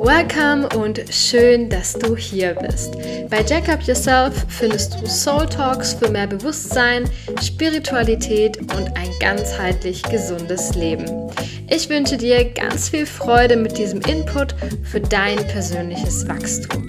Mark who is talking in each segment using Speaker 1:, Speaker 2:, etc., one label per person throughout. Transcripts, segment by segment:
Speaker 1: Welcome und schön, dass du hier bist. Bei Jack Up Yourself findest du Soul Talks für mehr Bewusstsein, Spiritualität und ein ganzheitlich gesundes Leben. Ich wünsche dir ganz viel Freude mit diesem Input für dein persönliches Wachstum.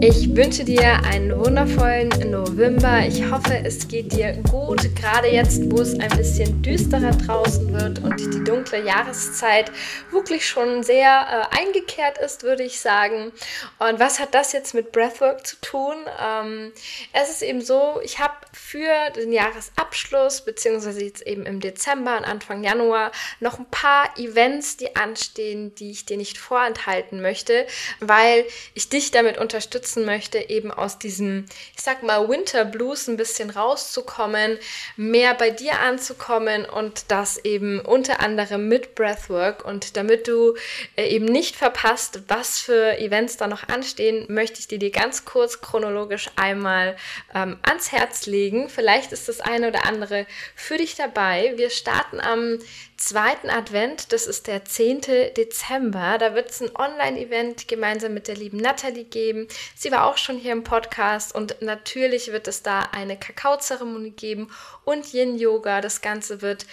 Speaker 1: Ich wünsche dir einen wundervollen November. Ich hoffe, es geht dir gut, gerade jetzt, wo es ein bisschen düsterer draußen wird und die dunkle Jahreszeit wirklich schon sehr äh, eingekehrt ist, würde ich sagen. Und was hat das jetzt mit Breathwork zu tun? Ähm, es ist eben so, ich habe für den Jahresabschluss, beziehungsweise jetzt eben im Dezember und Anfang Januar, noch ein paar Events, die anstehen, die ich dir nicht vorenthalten möchte, weil ich dich damit unterstütze, unterstützen möchte, eben aus diesem, ich sag mal, Winter Blues ein bisschen rauszukommen, mehr bei dir anzukommen und das eben unter anderem mit Breathwork. Und damit du äh, eben nicht verpasst, was für Events da noch anstehen, möchte ich dir die ganz kurz chronologisch einmal ähm, ans Herz legen. Vielleicht ist das eine oder andere für dich dabei. Wir starten am zweiten Advent, das ist der 10. Dezember. Da wird es ein Online-Event gemeinsam mit der lieben Natalie geben. Sie war auch schon hier im Podcast und natürlich wird es da eine Kakaozeremonie geben und Yin-Yoga. Das Ganze wird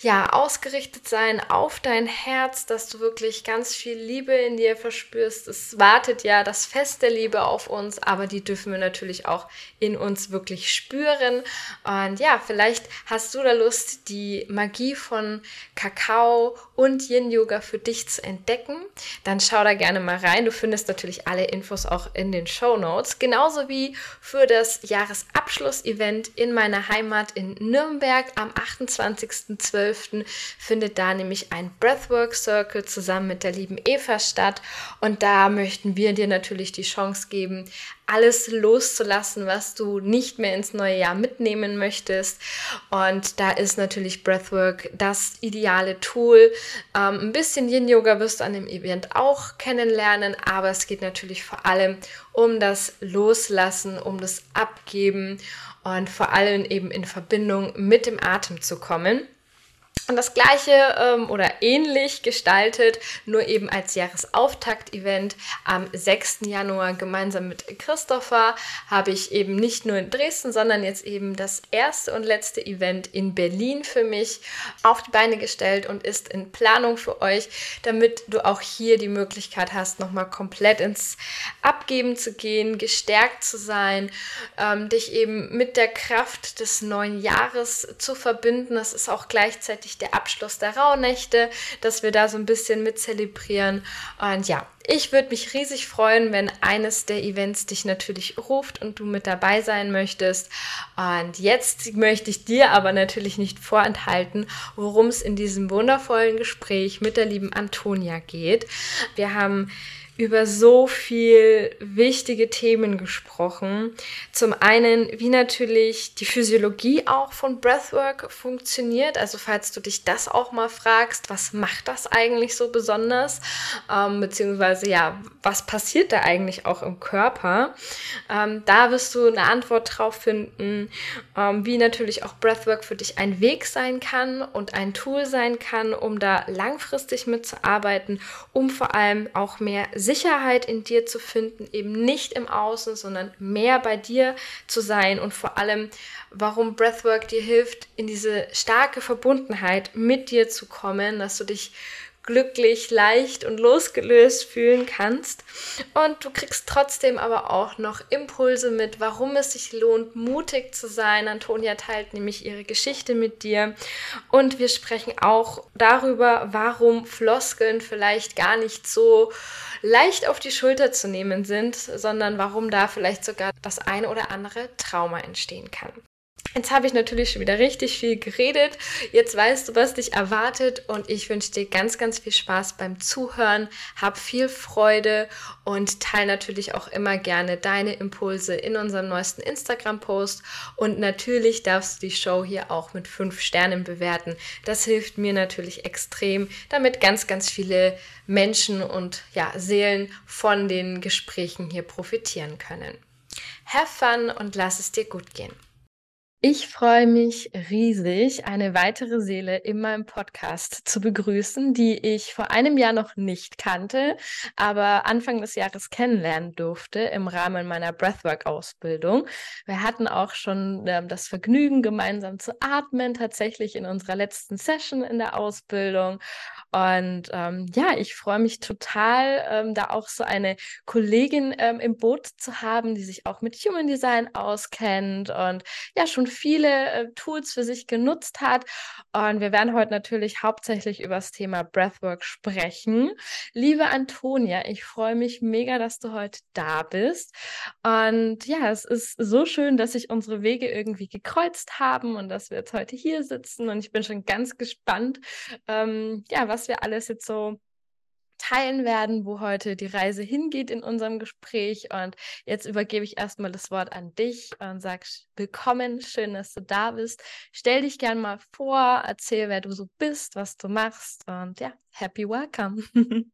Speaker 1: ja ausgerichtet sein auf dein Herz, dass du wirklich ganz viel Liebe in dir verspürst. Es wartet ja das Fest der Liebe auf uns, aber die dürfen wir natürlich auch in uns wirklich spüren. Und ja, vielleicht hast du da Lust, die Magie von Kakao und Yin-Yoga für dich zu entdecken. Dann schau da gerne mal rein. Du findest natürlich alle Infos auch in den Show Notes. Genauso wie für das Jahresabschluss-Event in meiner Heimat in Nürnberg am 28.12. findet da nämlich ein Breathwork Circle zusammen mit der lieben Eva statt. Und da möchten wir dir natürlich die Chance geben, alles loszulassen, was du nicht mehr ins neue Jahr mitnehmen möchtest. Und da ist natürlich Breathwork das ideale Tool. Ähm, ein bisschen Yin-Yoga wirst du an dem Event auch kennenlernen, aber es geht natürlich vor allem um das Loslassen, um das Abgeben und vor allem eben in Verbindung mit dem Atem zu kommen. Und das gleiche ähm, oder ähnlich gestaltet, nur eben als Jahresauftakt-Event am 6. Januar gemeinsam mit Christopher habe ich eben nicht nur in Dresden, sondern jetzt eben das erste und letzte Event in Berlin für mich auf die Beine gestellt und ist in Planung für euch, damit du auch hier die Möglichkeit hast, nochmal komplett ins Abgeben zu gehen, gestärkt zu sein, ähm, dich eben mit der Kraft des neuen Jahres zu verbinden. Das ist auch gleichzeitig der Abschluss der Rauhnächte, dass wir da so ein bisschen mit zelebrieren. Und ja, ich würde mich riesig freuen, wenn eines der Events dich natürlich ruft und du mit dabei sein möchtest. Und jetzt möchte ich dir aber natürlich nicht vorenthalten, worum es in diesem wundervollen Gespräch mit der lieben Antonia geht. Wir haben über so viel wichtige Themen gesprochen. Zum einen, wie natürlich die Physiologie auch von Breathwork funktioniert. Also falls du dich das auch mal fragst, was macht das eigentlich so besonders? Ähm, beziehungsweise ja, was passiert da eigentlich auch im Körper? Ähm, da wirst du eine Antwort drauf finden, ähm, wie natürlich auch Breathwork für dich ein Weg sein kann und ein Tool sein kann, um da langfristig mitzuarbeiten, um vor allem auch mehr Sicherheit in dir zu finden, eben nicht im Außen, sondern mehr bei dir zu sein und vor allem, warum Breathwork dir hilft, in diese starke Verbundenheit mit dir zu kommen, dass du dich glücklich, leicht und losgelöst fühlen kannst. Und du kriegst trotzdem aber auch noch Impulse mit, warum es sich lohnt, mutig zu sein. Antonia teilt nämlich ihre Geschichte mit dir. Und wir sprechen auch darüber, warum Floskeln vielleicht gar nicht so leicht auf die Schulter zu nehmen sind, sondern warum da vielleicht sogar das eine oder andere Trauma entstehen kann. Jetzt habe ich natürlich schon wieder richtig viel geredet. Jetzt weißt du, was dich erwartet und ich wünsche dir ganz, ganz viel Spaß beim Zuhören. Hab viel Freude und teile natürlich auch immer gerne deine Impulse in unserem neuesten Instagram-Post. Und natürlich darfst du die Show hier auch mit fünf Sternen bewerten. Das hilft mir natürlich extrem, damit ganz, ganz viele Menschen und ja, Seelen von den Gesprächen hier profitieren können. Have fun und lass es dir gut gehen. Ich freue mich riesig, eine weitere Seele in meinem Podcast zu begrüßen, die ich vor einem Jahr noch nicht kannte, aber Anfang des Jahres kennenlernen durfte im Rahmen meiner Breathwork-Ausbildung. Wir hatten auch schon ähm, das Vergnügen, gemeinsam zu atmen, tatsächlich in unserer letzten Session in der Ausbildung. Und ähm, ja, ich freue mich total, ähm, da auch so eine Kollegin ähm, im Boot zu haben, die sich auch mit Human Design auskennt und ja schon viele äh, Tools für sich genutzt hat. Und wir werden heute natürlich hauptsächlich über das Thema Breathwork sprechen. Liebe Antonia, ich freue mich mega, dass du heute da bist. Und ja, es ist so schön, dass sich unsere Wege irgendwie gekreuzt haben und dass wir jetzt heute hier sitzen. Und ich bin schon ganz gespannt, ähm, ja, was wir alles jetzt so teilen werden, wo heute die Reise hingeht in unserem Gespräch. Und jetzt übergebe ich erstmal das Wort an dich und sag willkommen, schön, dass du da bist. Stell dich gern mal vor, erzähl, wer du so bist, was du machst und ja, happy welcome.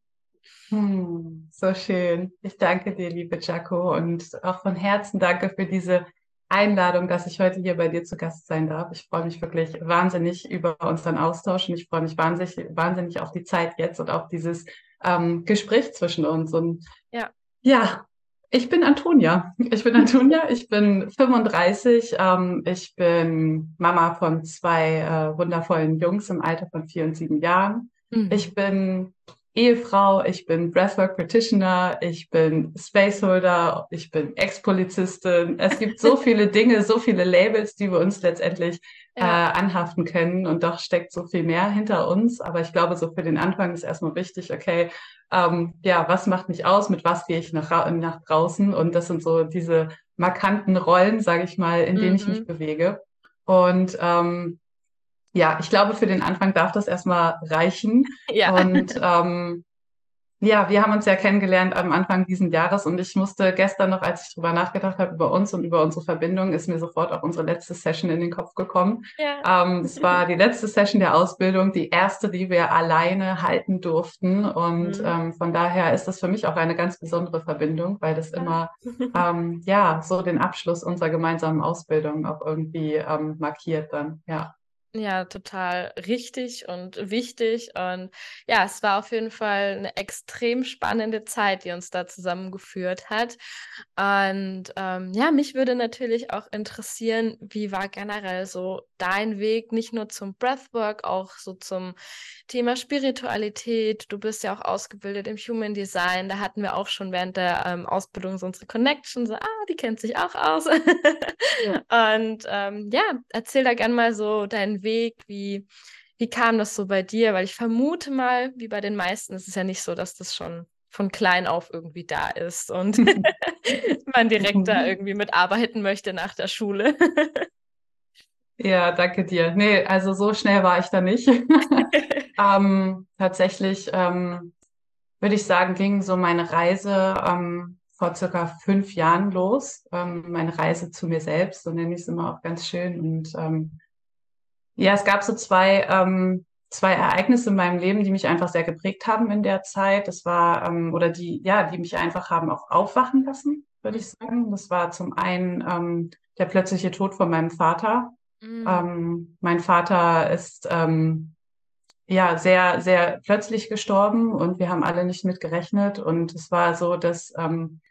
Speaker 2: Hm, so schön. Ich danke dir, liebe Jaco, und auch von Herzen danke für diese Einladung, dass ich heute hier bei dir zu Gast sein darf. Ich freue mich wirklich wahnsinnig über unseren Austausch und ich freue mich wahnsinnig, wahnsinnig auf die Zeit jetzt und auf dieses ähm, Gespräch zwischen uns. Und ja. ja, ich bin Antonia. Ich bin Antonia, ich bin 35, ähm, ich bin Mama von zwei äh, wundervollen Jungs im Alter von vier und sieben Jahren. Mhm. Ich bin Ehefrau, ich bin Breathwork Practitioner, ich bin Spaceholder, ich bin Ex-Polizistin. Es gibt so viele Dinge, so viele Labels, die wir uns letztendlich ja. äh, anhaften können und doch steckt so viel mehr hinter uns. Aber ich glaube, so für den Anfang ist erstmal wichtig, okay, ähm, ja, was macht mich aus, mit was gehe ich nach, nach draußen? Und das sind so diese markanten Rollen, sage ich mal, in denen mhm. ich mich mhm. bewege. Und ähm, ja, ich glaube, für den Anfang darf das erstmal reichen. Ja. Und ähm, ja, wir haben uns ja kennengelernt am Anfang diesen Jahres und ich musste gestern noch, als ich drüber nachgedacht habe über uns und über unsere Verbindung, ist mir sofort auch unsere letzte Session in den Kopf gekommen. Ja. Ähm, es war die letzte Session der Ausbildung, die erste, die wir alleine halten durften und mhm. ähm, von daher ist das für mich auch eine ganz besondere Verbindung, weil das immer ähm, ja so den Abschluss unserer gemeinsamen Ausbildung auch irgendwie ähm, markiert dann. Ja.
Speaker 1: Ja, total richtig und wichtig. Und ja, es war auf jeden Fall eine extrem spannende Zeit, die uns da zusammengeführt hat. Und ähm, ja, mich würde natürlich auch interessieren, wie war generell so dein Weg, nicht nur zum Breathwork, auch so zum Thema Spiritualität. Du bist ja auch ausgebildet im Human Design. Da hatten wir auch schon während der ähm, Ausbildung so unsere Connection, so, ah, die kennt sich auch aus. Und ähm, ja, erzähl da gerne mal so deinen Weg Weg? Wie, wie kam das so bei dir? Weil ich vermute mal, wie bei den meisten, es ist ja nicht so, dass das schon von klein auf irgendwie da ist und man direkt da irgendwie mitarbeiten möchte nach der Schule.
Speaker 2: ja, danke dir. Nee, also so schnell war ich da nicht. ähm, tatsächlich ähm, würde ich sagen, ging so meine Reise ähm, vor circa fünf Jahren los. Ähm, meine Reise zu mir selbst, so nenne ich es immer auch ganz schön. Und ähm, ja, es gab so zwei, ähm, zwei Ereignisse in meinem Leben, die mich einfach sehr geprägt haben in der Zeit. Das war, ähm, oder die, ja, die mich einfach haben auch aufwachen lassen, würde ich sagen. Das war zum einen ähm, der plötzliche Tod von meinem Vater. Mhm. Ähm, mein Vater ist ähm, ja sehr, sehr plötzlich gestorben und wir haben alle nicht mit gerechnet. Und es war so, dass ähm,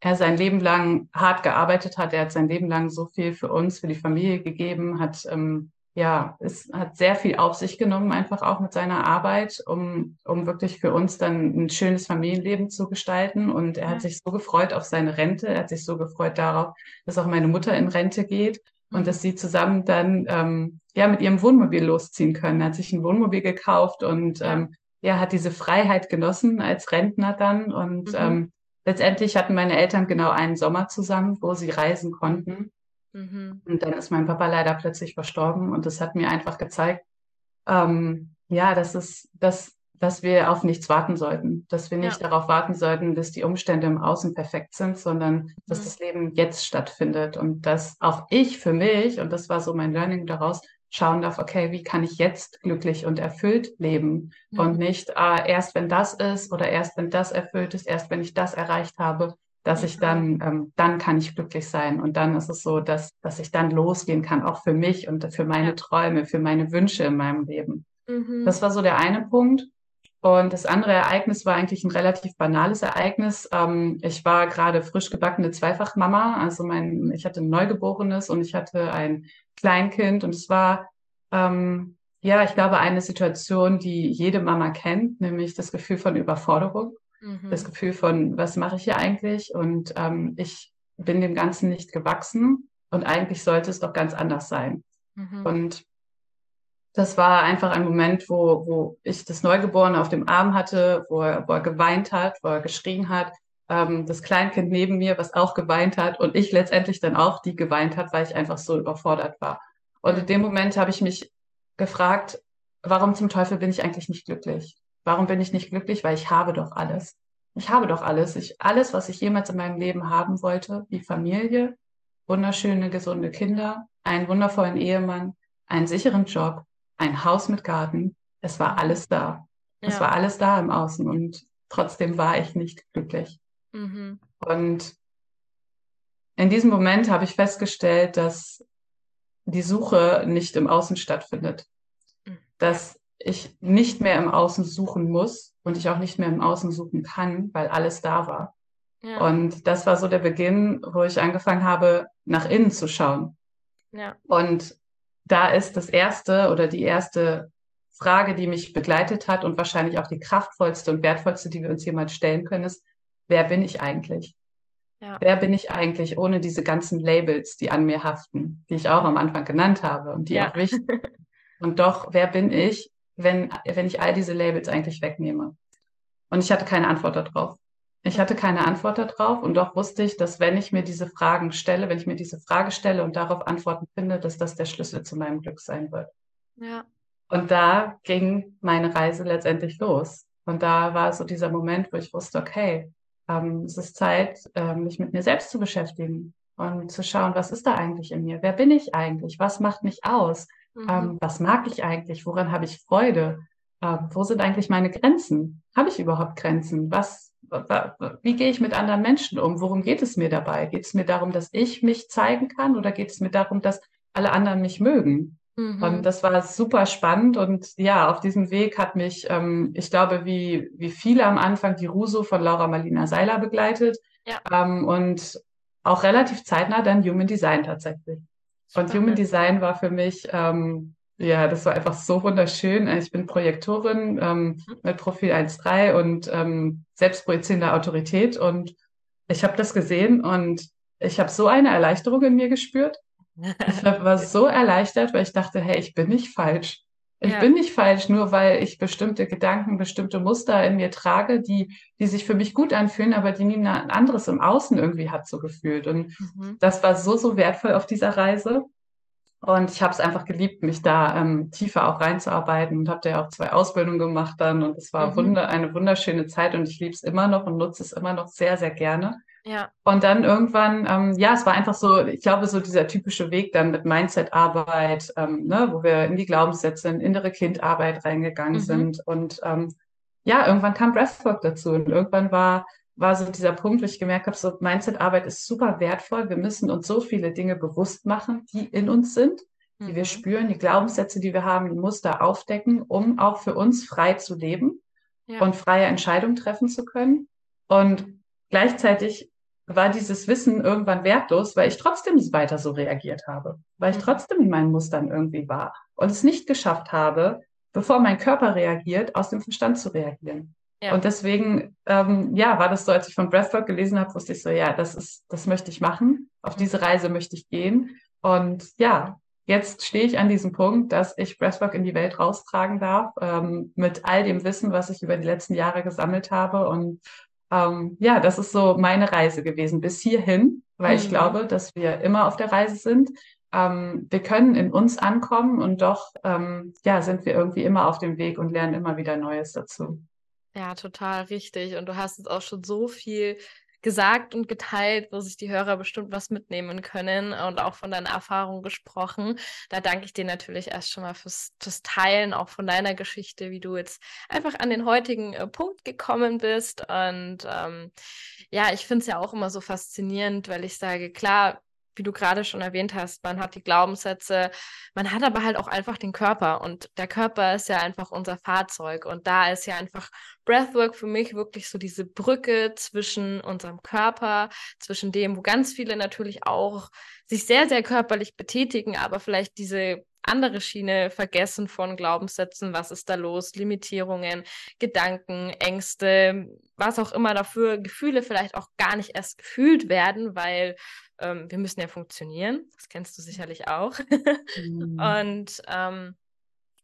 Speaker 2: er sein Leben lang hart gearbeitet hat. Er hat sein Leben lang so viel für uns, für die Familie gegeben, hat ähm, ja, es hat sehr viel auf sich genommen, einfach auch mit seiner Arbeit, um, um wirklich für uns dann ein schönes Familienleben zu gestalten. Und er hat sich so gefreut auf seine Rente. Er hat sich so gefreut darauf, dass auch meine Mutter in Rente geht und dass sie zusammen dann ähm, ja mit ihrem Wohnmobil losziehen können. Er hat sich ein Wohnmobil gekauft und ähm, ja, hat diese Freiheit genossen als Rentner dann. Und mhm. ähm, letztendlich hatten meine Eltern genau einen Sommer zusammen, wo sie reisen konnten. Mhm. Und dann ist mein Papa leider plötzlich verstorben und das hat mir einfach gezeigt, ähm, ja, dass es, dass, dass wir auf nichts warten sollten, dass wir nicht ja. darauf warten sollten, dass die Umstände im Außen perfekt sind, sondern mhm. dass das Leben jetzt stattfindet und dass auch ich für mich, und das war so mein Learning daraus, schauen darf, okay, wie kann ich jetzt glücklich und erfüllt leben mhm. und nicht äh, erst wenn das ist oder erst wenn das erfüllt ist, erst wenn ich das erreicht habe, dass ich dann, ähm, dann kann ich glücklich sein. Und dann ist es so, dass, dass ich dann losgehen kann, auch für mich und für meine Träume, für meine Wünsche in meinem Leben. Mhm. Das war so der eine Punkt. Und das andere Ereignis war eigentlich ein relativ banales Ereignis. Ähm, ich war gerade frisch gebackene Zweifachmama. Also mein, ich hatte ein Neugeborenes und ich hatte ein Kleinkind. Und es war, ähm, ja, ich glaube, eine Situation, die jede Mama kennt, nämlich das Gefühl von Überforderung. Mhm. Das Gefühl von, was mache ich hier eigentlich? Und ähm, ich bin dem Ganzen nicht gewachsen und eigentlich sollte es doch ganz anders sein. Mhm. Und das war einfach ein Moment, wo, wo ich das Neugeborene auf dem Arm hatte, wo er, wo er geweint hat, wo er geschrien hat. Ähm, das Kleinkind neben mir, was auch geweint hat und ich letztendlich dann auch, die geweint hat, weil ich einfach so überfordert war. Und in dem Moment habe ich mich gefragt, warum zum Teufel bin ich eigentlich nicht glücklich? Warum bin ich nicht glücklich? Weil ich habe doch alles. Ich habe doch alles. Ich, alles, was ich jemals in meinem Leben haben wollte, die Familie, wunderschöne, gesunde Kinder, einen wundervollen Ehemann, einen sicheren Job, ein Haus mit Garten. Es war alles da. Ja. Es war alles da im Außen und trotzdem war ich nicht glücklich. Mhm. Und in diesem Moment habe ich festgestellt, dass die Suche nicht im Außen stattfindet. Mhm. Dass ich nicht mehr im Außen suchen muss und ich auch nicht mehr im Außen suchen kann, weil alles da war. Ja. Und das war so der Beginn, wo ich angefangen habe, nach innen zu schauen. Ja. Und da ist das erste oder die erste Frage, die mich begleitet hat und wahrscheinlich auch die kraftvollste und wertvollste, die wir uns jemals stellen können, ist, wer bin ich eigentlich? Ja. Wer bin ich eigentlich ohne diese ganzen Labels, die an mir haften, die ich auch am Anfang genannt habe und die ja. auch wichtig sind? Und doch, wer bin ich, wenn, wenn ich all diese Labels eigentlich wegnehme? Und ich hatte keine Antwort darauf. Ich hatte keine Antwort darauf und doch wusste ich, dass wenn ich mir diese Fragen stelle, wenn ich mir diese Frage stelle und darauf Antworten finde, dass das der Schlüssel zu meinem Glück sein wird. Ja. Und da ging meine Reise letztendlich los. Und da war so dieser Moment, wo ich wusste, okay, ähm, es ist Zeit, äh, mich mit mir selbst zu beschäftigen und zu schauen, was ist da eigentlich in mir? Wer bin ich eigentlich? Was macht mich aus? Mhm. Ähm, was mag ich eigentlich? Woran habe ich Freude? Äh, wo sind eigentlich meine Grenzen? Habe ich überhaupt Grenzen? Was, wie gehe ich mit anderen Menschen um? Worum geht es mir dabei? Geht es mir darum, dass ich mich zeigen kann oder geht es mir darum, dass alle anderen mich mögen? Mhm. Und das war super spannend und ja, auf diesem Weg hat mich, ähm, ich glaube, wie, wie viele am Anfang die Ruso von Laura Marlina Seiler begleitet ja. ähm, und auch relativ zeitnah dann Human Design tatsächlich. Und Human Design war für mich, ähm, ja, das war einfach so wunderschön. Ich bin Projektorin ähm, mhm. mit Profil 1.3 und ähm, selbstprojizierender Autorität. Und ich habe das gesehen und ich habe so eine Erleichterung in mir gespürt. Ich war so erleichtert, weil ich dachte, hey, ich bin nicht falsch. Ich ja. bin nicht falsch, nur weil ich bestimmte Gedanken, bestimmte Muster in mir trage, die, die sich für mich gut anfühlen, aber die niemand anderes im Außen irgendwie hat so gefühlt. Und mhm. das war so, so wertvoll auf dieser Reise. Und ich habe es einfach geliebt, mich da ähm, tiefer auch reinzuarbeiten und habe da ja auch zwei Ausbildungen gemacht dann. Und es war mhm. wunder, eine wunderschöne Zeit und ich liebe es immer noch und nutze es immer noch sehr, sehr gerne. Ja. Und dann irgendwann, ähm, ja, es war einfach so, ich glaube, so dieser typische Weg dann mit Mindset-Arbeit, ähm, ne, wo wir in die Glaubenssätze, in innere Kindarbeit reingegangen mhm. sind. Und ähm, ja, irgendwann kam Breathwork dazu und irgendwann war, war so dieser Punkt, wo ich gemerkt habe, so Mindset-Arbeit ist super wertvoll. Wir müssen uns so viele Dinge bewusst machen, die in uns sind, die mhm. wir spüren, die Glaubenssätze, die wir haben, die Muster aufdecken, um auch für uns frei zu leben ja. und freie Entscheidungen treffen zu können. Und gleichzeitig war dieses Wissen irgendwann wertlos, weil ich trotzdem weiter so reagiert habe, weil ich mhm. trotzdem in meinen Mustern irgendwie war und es nicht geschafft habe, bevor mein Körper reagiert, aus dem Verstand zu reagieren. Ja. Und deswegen, ähm, ja, war das so, als ich von Breathwork gelesen habe, wusste ich so, ja, das ist, das möchte ich machen. Auf diese mhm. Reise möchte ich gehen. Und ja, jetzt stehe ich an diesem Punkt, dass ich Breathwork in die Welt raustragen darf, ähm, mit all dem Wissen, was ich über die letzten Jahre gesammelt habe und ähm, ja, das ist so meine Reise gewesen bis hierhin. weil ich
Speaker 1: Mhm.
Speaker 2: glaube, dass wir immer auf der Reise sind. Ähm, wir können in uns ankommen und doch, ähm, ja, sind wir irgendwie immer auf dem Weg und lernen immer wieder Neues dazu.
Speaker 1: Ja, total richtig. Und du hast jetzt auch schon so viel gesagt und geteilt, wo sich die Hörer bestimmt was mitnehmen können und auch von deiner Erfahrung gesprochen. Da danke ich dir natürlich erst schon mal fürs, fürs Teilen, auch von deiner Geschichte, wie du jetzt einfach an den heutigen äh, Punkt gekommen bist. Und ähm, ja, ich finde es ja auch immer so faszinierend, weil ich sage, klar, wie du gerade schon erwähnt hast, man hat die Glaubenssätze, man hat aber halt auch einfach den Körper und der Körper ist ja einfach unser Fahrzeug und da ist ja einfach Breathwork für mich wirklich so diese Brücke zwischen unserem Körper, zwischen dem, wo ganz viele natürlich auch sich sehr, sehr körperlich betätigen, aber vielleicht diese andere Schiene vergessen von Glaubenssätzen, was ist da los, Limitierungen, Gedanken, Ängste, was auch immer dafür, Gefühle vielleicht auch gar nicht erst gefühlt werden, weil ähm, wir müssen ja funktionieren. Das kennst du sicherlich auch.
Speaker 2: Mhm.
Speaker 1: Und ähm,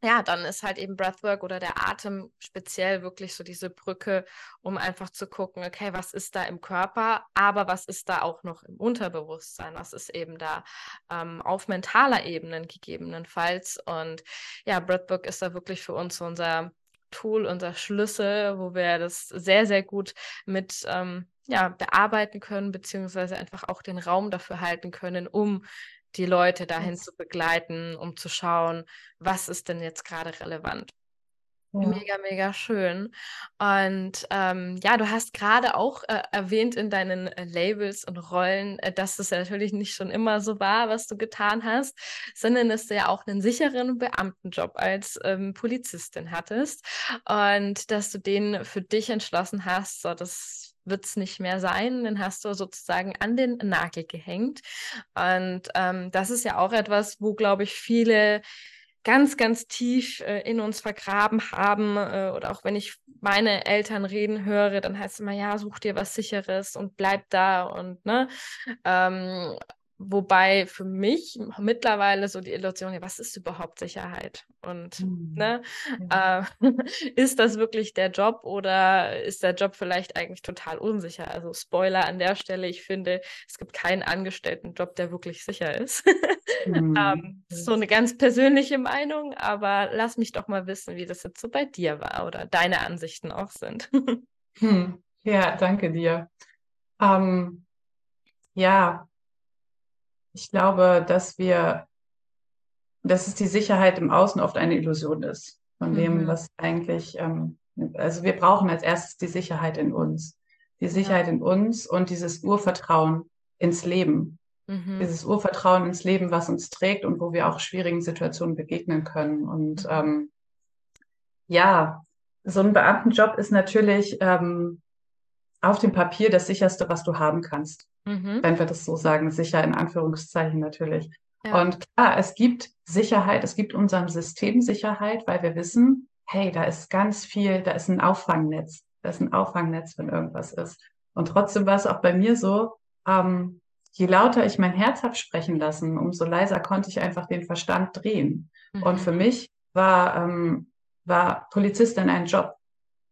Speaker 1: ja, dann ist halt eben Breathwork oder der Atem speziell wirklich so diese Brücke, um einfach zu gucken, okay, was ist da im Körper, aber was ist da auch noch im Unterbewusstsein, was ist eben da ähm, auf mentaler Ebene gegebenenfalls. Und ja, Breathwork ist da wirklich für uns unser Tool, unser Schlüssel, wo wir das sehr, sehr gut mit ähm, ja, bearbeiten können, beziehungsweise einfach auch den Raum dafür halten können, um die Leute dahin
Speaker 2: Yes.
Speaker 1: zu begleiten, um zu schauen, was ist denn jetzt gerade relevant.
Speaker 2: Ja.
Speaker 1: Mega, mega schön. Und ähm, ja, du hast gerade auch äh, erwähnt in deinen äh, Labels und Rollen, äh, dass das ja natürlich nicht schon immer so war, was du getan hast, sondern dass du ja auch einen sicheren Beamtenjob als ähm, Polizistin hattest und dass du den für dich entschlossen hast, so das wird es nicht mehr sein, den hast du sozusagen an den Nagel gehängt. Und ähm, das ist ja auch etwas, wo, glaube ich, viele ganz, ganz tief äh, in uns vergraben haben. Äh, oder auch wenn ich meine Eltern reden höre, dann heißt es immer, ja, such dir was Sicheres und bleib da und ne. Ähm, wobei für mich mittlerweile so die Illusion, ja, was ist überhaupt Sicherheit? Und
Speaker 2: Mhm.
Speaker 1: ne,
Speaker 2: Ja.
Speaker 1: äh, ist das wirklich der Job oder ist der Job vielleicht eigentlich total unsicher? Also Spoiler an der Stelle, ich finde, es gibt keinen Angestelltenjob, der wirklich sicher ist.
Speaker 2: Mhm.
Speaker 1: Ähm, so eine ganz persönliche Meinung, aber lass mich doch mal wissen, wie das jetzt so bei dir war oder deine Ansichten auch sind.
Speaker 2: Hm. Ja, danke dir. Ähm, ja, ich glaube, dass wir, dass es die Sicherheit im Außen oft eine Illusion ist von dem,
Speaker 1: Mhm.
Speaker 2: was eigentlich, ähm, also wir brauchen als erstes die Sicherheit in uns. Die Sicherheit in uns und dieses Urvertrauen ins Leben.
Speaker 1: Mhm.
Speaker 2: Dieses Urvertrauen ins Leben, was uns trägt und wo wir auch schwierigen Situationen begegnen können. Und
Speaker 1: Mhm.
Speaker 2: ähm, ja, so ein Beamtenjob ist natürlich ähm, auf dem Papier das sicherste, was du haben kannst,
Speaker 1: Mhm.
Speaker 2: wenn wir das so sagen, sicher in Anführungszeichen natürlich.
Speaker 1: Ja.
Speaker 2: Und klar, es gibt Sicherheit, es gibt unserem System Sicherheit, weil wir wissen, hey, da ist ganz viel, da ist ein Auffangnetz, da ist ein Auffangnetz, wenn irgendwas ist. Und trotzdem war es auch bei mir so, ähm, je lauter ich mein Herz habe sprechen lassen, umso leiser konnte ich einfach den Verstand drehen. Und für
Speaker 1: Mhm.
Speaker 2: mich war, ähm, war Polizistin ein Job.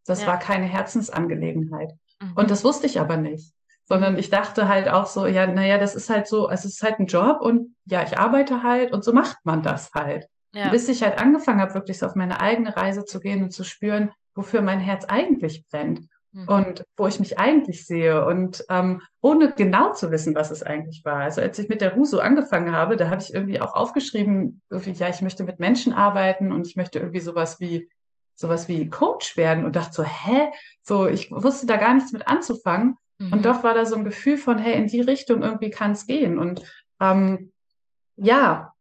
Speaker 2: Das
Speaker 1: Ja.
Speaker 2: war keine Herzensangelegenheit.
Speaker 1: Mhm.
Speaker 2: Und das wusste ich aber nicht, sondern ich dachte halt auch so, ja, naja, das ist halt so, es ist halt ein Job und ja, ich arbeite halt und so macht man das halt.
Speaker 1: Ja.
Speaker 2: Bis ich halt angefangen habe, wirklich so auf meine eigene Reise zu gehen und zu spüren, wofür mein Herz eigentlich brennt
Speaker 1: Mhm.
Speaker 2: und wo ich mich eigentlich sehe und ähm, ohne genau zu wissen, was es eigentlich war. Also als ich mit der Ruso angefangen habe, da habe ich irgendwie auch aufgeschrieben, irgendwie, ja, ich möchte mit Menschen arbeiten und ich möchte irgendwie sowas wie sowas wie Coach werden und dachte so, hä? So, ich wusste da gar nichts mit anzufangen.
Speaker 1: Mhm.
Speaker 2: Und doch war da so ein Gefühl von, hey, in die Richtung irgendwie kann es gehen. Und ähm, ja,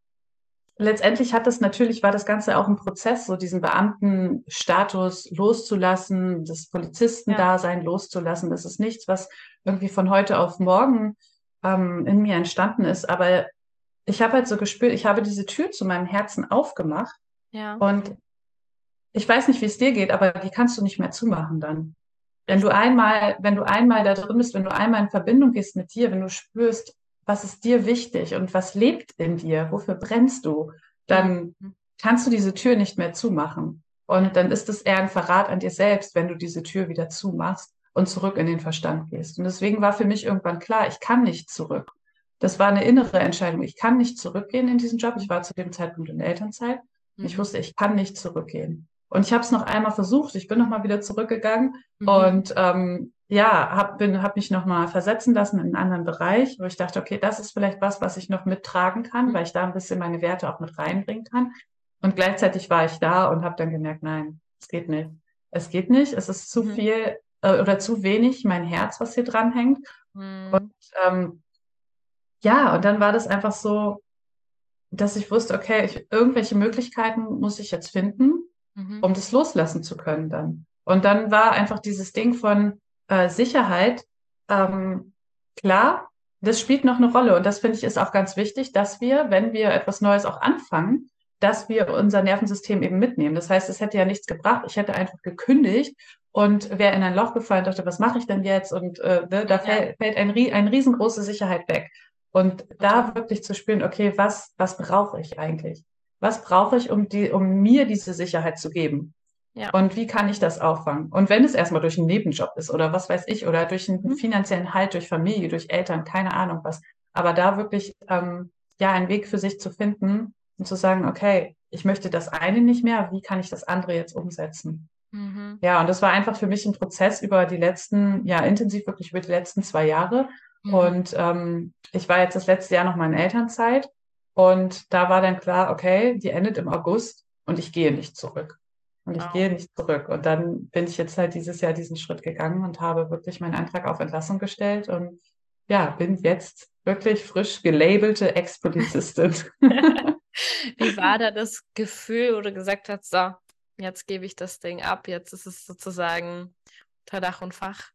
Speaker 2: letztendlich hat das natürlich, war das Ganze auch ein Prozess, so diesen Beamtenstatus loszulassen, das Polizistendasein loszulassen. Das ist nichts, was irgendwie von heute auf morgen ähm, in mir entstanden ist. Aber ich habe halt so gespürt, ich habe diese Tür zu meinem Herzen aufgemacht
Speaker 1: Ja.
Speaker 2: und ich weiß nicht, wie es dir geht, aber die kannst du nicht mehr zumachen dann. Wenn du einmal, wenn du einmal da drin bist, wenn du einmal in Verbindung gehst mit dir, wenn du spürst, was ist dir wichtig und was lebt in dir, wofür brennst du, dann
Speaker 1: Mhm.
Speaker 2: kannst du diese Tür nicht mehr zumachen. Und dann ist es eher ein Verrat an dir selbst, wenn du diese Tür wieder zumachst und zurück in den Verstand gehst. Und deswegen war für mich irgendwann klar, ich kann nicht zurück. das war eine innere Entscheidung. Ich kann nicht zurückgehen in diesen Job. Ich war zu dem Zeitpunkt in der Elternzeit. Mhm. Ich wusste, ich kann nicht zurückgehen. Und ich habe es noch einmal versucht. Ich bin noch mal wieder zurückgegangen mhm. und ähm, ja, habe hab mich noch mal versetzen lassen in einen anderen Bereich, wo ich dachte, okay, das ist vielleicht was, was ich noch mittragen kann, mhm. weil ich da ein bisschen meine Werte auch mit reinbringen kann. Und gleichzeitig war ich da und habe dann gemerkt, nein, es geht nicht. Es geht nicht. Es ist zu mhm. viel äh, oder zu wenig mein Herz, was hier dranhängt. Mhm. Und ähm, ja, und dann war das einfach so, dass ich wusste, okay, ich, irgendwelche Möglichkeiten muss ich jetzt finden, mhm. um das loslassen zu können dann. Und dann war einfach dieses Ding von äh, Sicherheit, ähm, klar, das spielt noch eine Rolle. Und das finde ich ist auch ganz wichtig, dass wir, wenn wir etwas Neues auch anfangen, dass wir unser Nervensystem eben mitnehmen. Das heißt, es hätte ja nichts gebracht. Ich hätte einfach gekündigt und wäre in ein Loch gefallen, dachte, was mache ich denn jetzt? Und äh, ne, da ja. fällt, fällt ein, eine riesengroße Sicherheit weg. Und da wirklich zu spüren, okay, was, was brauche ich eigentlich? Was brauche ich, um, die, um mir diese Sicherheit zu geben? Ja. Und wie kann ich das auffangen? Und wenn es erstmal durch einen Nebenjob ist oder was weiß ich, oder durch einen mhm. finanziellen Halt, durch Familie, durch Eltern, keine Ahnung was. Aber da wirklich ähm, ja einen Weg für sich zu finden und zu sagen, okay, ich möchte das eine nicht mehr, wie kann ich das andere jetzt umsetzen? Mhm. Ja, und das war einfach für mich ein Prozess über die letzten, ja, intensiv wirklich über die letzten zwei Jahre, Mhm. Und ähm, ich war jetzt das letzte Jahr noch mal in Elternzeit und da war dann klar, okay, die endet im August und ich gehe nicht zurück. Und ich wow. gehe nicht zurück. Und dann bin ich jetzt halt dieses Jahr diesen Schritt gegangen und habe wirklich meinen Antrag auf Entlassung gestellt und ja, bin jetzt wirklich frisch gelabelte Ex-Polizistin.
Speaker 1: Wie war da das Gefühl, wo du gesagt hast, so, jetzt gebe ich das Ding ab, jetzt ist es sozusagen unter Dach und Fach?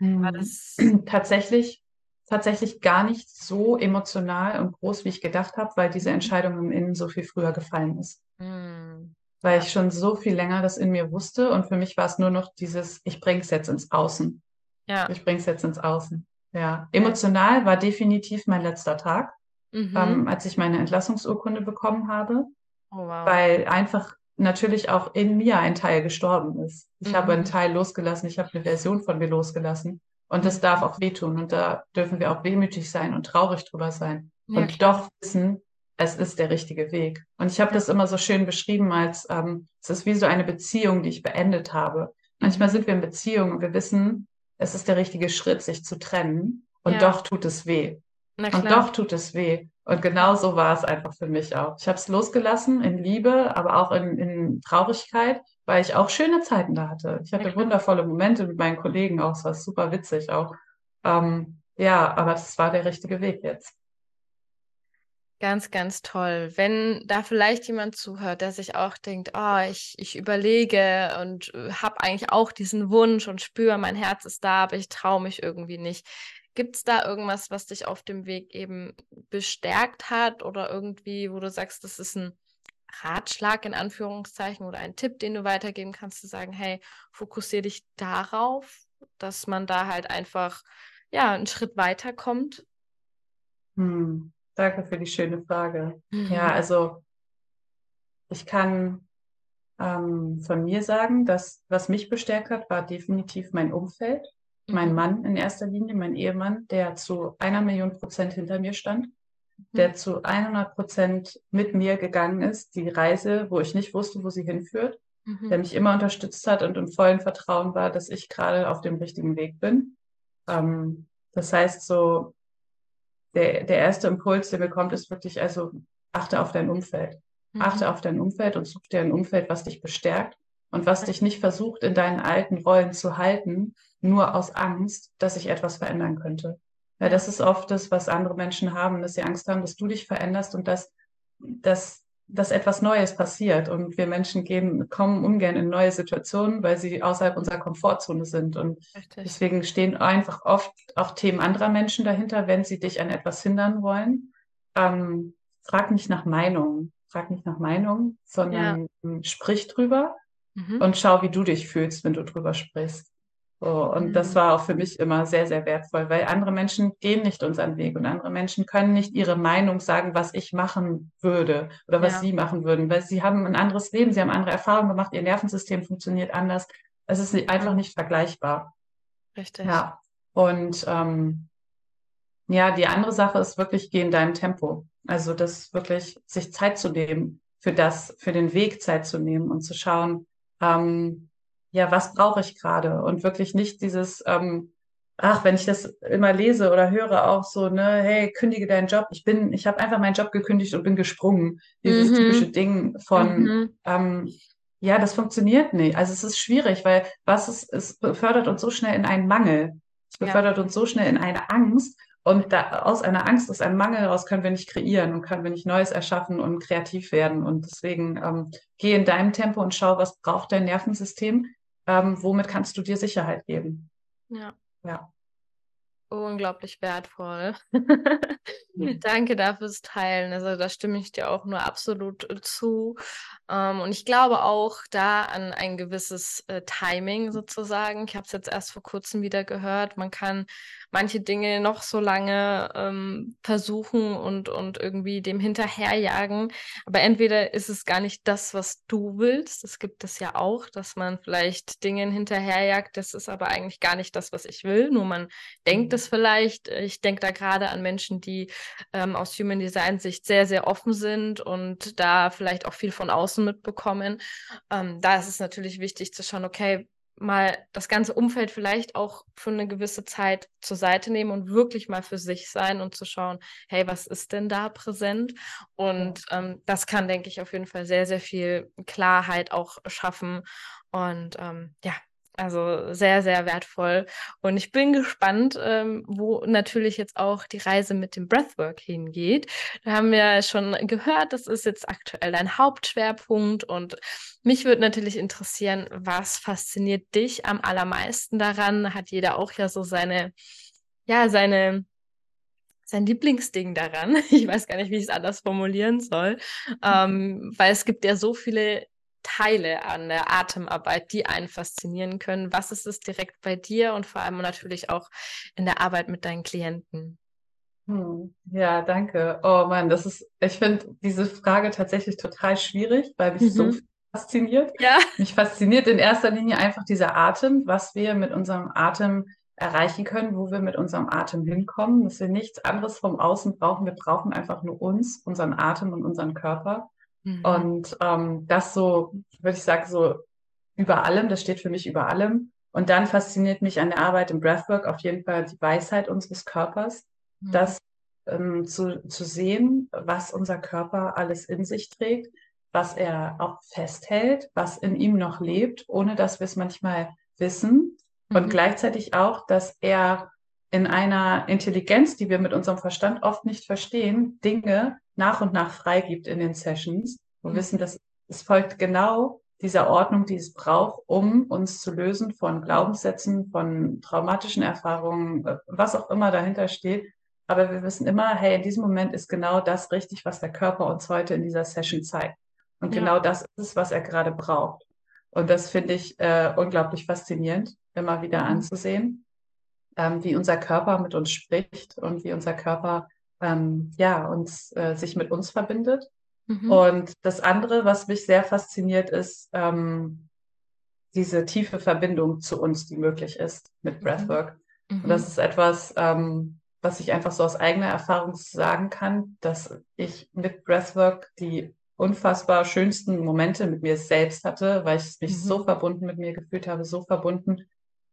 Speaker 2: War mhm. das tatsächlich tatsächlich gar nicht so emotional und groß, wie ich gedacht habe, weil diese mhm. Entscheidung im Innen so viel früher gefallen ist. Mhm. Weil ich schon so viel länger das in mir wusste und für mich war es nur noch dieses, ich bring's jetzt ins Außen. Ja. Ich bring's jetzt ins Außen. Ja. Emotional war definitiv mein letzter Tag, mhm. ähm, als ich meine Entlassungsurkunde bekommen habe. Oh, wow. Weil einfach natürlich auch in mir ein Teil gestorben ist. Ich mhm. habe einen Teil losgelassen, ich habe eine Version von mir losgelassen. Und das darf auch wehtun. Und da dürfen wir auch wehmütig sein und traurig drüber sein. Ja, und doch wissen, es ist der richtige Weg. Und ich habe das immer so schön beschrieben, als ähm, es ist wie so eine Beziehung, die ich beendet habe. Manchmal sind wir in Beziehungen und wir wissen, es ist der richtige Schritt, sich zu trennen. Und ja. doch tut es weh. Und doch tut es weh. Und genau so war es einfach für mich auch. Ich habe es losgelassen in Liebe, aber auch in, in Traurigkeit, weil ich auch schöne Zeiten da hatte. Ich hatte wundervolle Momente mit meinen Kollegen auch. Es war super witzig auch. Ähm, ja, aber das war der richtige Weg jetzt.
Speaker 1: Ganz, ganz toll. Wenn da vielleicht jemand zuhört, der sich auch denkt, oh, ich, ich überlege und äh, habe eigentlich auch diesen Wunsch und spüre, mein Herz ist da, aber ich traue mich irgendwie nicht. Gibt es da irgendwas, was dich auf dem Weg eben bestärkt hat oder irgendwie, wo du sagst, das ist ein Ratschlag in Anführungszeichen oder ein Tipp, den du weitergeben kannst, zu sagen, hey, fokussiere dich darauf, dass man da halt einfach ja einen Schritt weiterkommt?
Speaker 2: Hm, danke für die schöne Frage. Mhm. Ja, also ich kann ähm, von mir sagen, dass was mich bestärkt hat, war definitiv mein Umfeld mein mhm. Mann in erster Linie, mein Ehemann, der zu einer Million Prozent hinter mir stand. Der zu 100 Prozent mit mir gegangen ist, die Reise, wo ich nicht wusste, wo sie hinführt, mhm. der mich immer unterstützt hat und im vollen Vertrauen war, dass ich gerade auf dem richtigen Weg bin. Ähm, das heißt, so der, der erste Impuls, der mir kommt, ist wirklich, also achte auf dein Umfeld. Mhm. Achte auf dein Umfeld und such dir ein Umfeld, was dich bestärkt und was dich nicht versucht, in deinen alten Rollen zu halten, nur aus Angst, dass sich etwas verändern könnte. Weil das ist oft das, was andere Menschen haben, dass sie Angst haben, dass du dich veränderst und dass, dass, dass etwas Neues passiert. Und wir Menschen gehen, kommen ungern in neue Situationen, weil sie außerhalb unserer Komfortzone sind. Und Richtig. deswegen stehen einfach oft auch Themen anderer Menschen dahinter, wenn sie dich an etwas hindern wollen. Ähm, frag nicht nach Meinung, frag nicht nach Meinung, sondern ja. sprich drüber mhm. und schau, wie du dich fühlst, wenn du drüber sprichst. So, und mhm. das war auch für mich immer sehr, sehr wertvoll, weil andere Menschen gehen nicht unseren Weg und andere Menschen können nicht ihre Meinung sagen, was ich machen würde oder was ja. sie machen würden, weil sie haben ein anderes Leben, sie haben andere Erfahrungen gemacht, ihr Nervensystem funktioniert anders. Es ist einfach nicht vergleichbar.
Speaker 1: Richtig.
Speaker 2: Ja. Und ähm, ja, die andere Sache ist wirklich, geh in deinem Tempo. Also das wirklich, sich Zeit zu nehmen für das, für den Weg Zeit zu nehmen und zu schauen, ähm, ja, was brauche ich gerade? Und wirklich nicht dieses, ähm, ach, wenn ich das immer lese oder höre, auch so, ne, hey, kündige deinen Job. Ich bin, ich habe einfach meinen Job gekündigt und bin gesprungen. Dieses
Speaker 1: Mhm.
Speaker 2: typische Ding von,
Speaker 1: Mhm.
Speaker 2: ähm, ja, das funktioniert nicht. Also es ist schwierig, weil was ist, es befördert uns so schnell in einen Mangel. Es
Speaker 1: Ja.
Speaker 2: befördert uns so schnell in eine Angst. Und da, aus einer Angst, aus einem Mangel heraus können wir nicht kreieren und können wir nicht Neues erschaffen und kreativ werden. Und deswegen ähm, geh in deinem Tempo und schau, was braucht dein Nervensystem, ähm, womit kannst du dir Sicherheit geben.
Speaker 1: Ja.
Speaker 2: Ja.
Speaker 1: Unglaublich wertvoll. Danke dafür fürs Teilen. Also da stimme ich dir auch nur absolut äh, zu. Ähm, und ich glaube auch da an ein gewisses äh, Timing sozusagen. Ich habe es jetzt erst vor kurzem wieder gehört. Man kann manche Dinge noch so lange ähm, versuchen und, und irgendwie dem hinterherjagen. Aber entweder ist es gar nicht das, was du willst. Das gibt es ja auch, dass man vielleicht Dingen hinterherjagt. Das ist aber eigentlich gar nicht das, was ich will. Nur man denkt es vielleicht. Ich denke da gerade an Menschen, die ähm, aus Human Design Sicht sehr, sehr offen sind und da vielleicht auch viel von außen mitbekommen. Ähm, da ist es natürlich wichtig zu schauen, okay, mal das ganze Umfeld vielleicht auch für eine gewisse Zeit zur Seite nehmen und wirklich mal für sich sein und zu schauen, hey, was ist denn da präsent? Und ähm, das kann, denke ich, auf jeden Fall sehr, sehr viel Klarheit auch schaffen. Und ähm, ja, also sehr, sehr wertvoll. Und ich bin gespannt, ähm, wo natürlich jetzt auch die Reise mit dem Breathwork hingeht. Da haben wir schon gehört, das ist jetzt aktuell dein Hauptschwerpunkt. Und mich würde natürlich interessieren, was fasziniert dich am allermeisten daran? Hat jeder auch ja so seine, ja, seine sein Lieblingsding daran. Ich weiß gar nicht, wie ich es anders formulieren soll, ähm, weil es gibt ja so viele Teile an der Atemarbeit, die einen faszinieren können. Was ist es direkt bei dir und vor allem natürlich auch in der Arbeit mit deinen Klienten?
Speaker 2: Hm, ja, danke. Oh Mann, das ist, ich finde diese Frage tatsächlich total schwierig, weil mich so
Speaker 1: Mhm.
Speaker 2: viel fasziniert.
Speaker 1: Ja.
Speaker 2: Mich fasziniert in erster Linie einfach dieser Atem, was wir mit unserem Atem erreichen können, wo wir mit unserem Atem hinkommen, dass wir nichts anderes vom Außen brauchen. Wir brauchen einfach nur uns, unseren Atem und unseren Körper.
Speaker 1: Mhm.
Speaker 2: Und ähm, das so, würde ich sagen, so über allem, das steht für mich über allem. Und dann fasziniert mich an der Arbeit im Breathwork auf jeden Fall die Weisheit unseres Körpers,
Speaker 1: Mhm.
Speaker 2: das ähm, zu, zu sehen, was unser Körper alles in sich trägt, was er auch festhält, was in ihm noch lebt, ohne dass wir es manchmal wissen. Und
Speaker 1: Mhm.
Speaker 2: gleichzeitig auch, dass er in einer Intelligenz, die wir mit unserem Verstand oft nicht verstehen, Dinge nach und nach freigibt in den Sessions. Wir
Speaker 1: Mhm.
Speaker 2: wissen, dass es folgt genau dieser Ordnung, die es braucht, um uns zu lösen von Glaubenssätzen, von traumatischen Erfahrungen, äh, was auch immer dahinter steht. Aber wir wissen immer, hey, in diesem Moment ist genau das richtig, was der Körper uns heute in dieser Session zeigt. Und
Speaker 1: Ja.
Speaker 2: genau das ist es, was er gerade braucht. Und das finde ich äh, unglaublich faszinierend, immer wieder
Speaker 1: Mhm.
Speaker 2: anzusehen, ähm, wie unser Körper mit uns spricht und wie unser Körper ähm, ja uns äh, sich mit uns verbindet.
Speaker 1: Mhm.
Speaker 2: Und das andere, was mich sehr fasziniert, ist ähm, diese tiefe Verbindung zu uns, die möglich ist mit
Speaker 1: Mhm.
Speaker 2: Breathwork. Und
Speaker 1: Mhm.
Speaker 2: das ist etwas, ähm, was ich einfach so aus eigener Erfahrung sagen kann, dass ich mit Breathwork die unfassbar schönsten Momente mit mir selbst hatte, weil ich mich
Speaker 1: Mhm.
Speaker 2: so verbunden mit mir gefühlt habe, so verbunden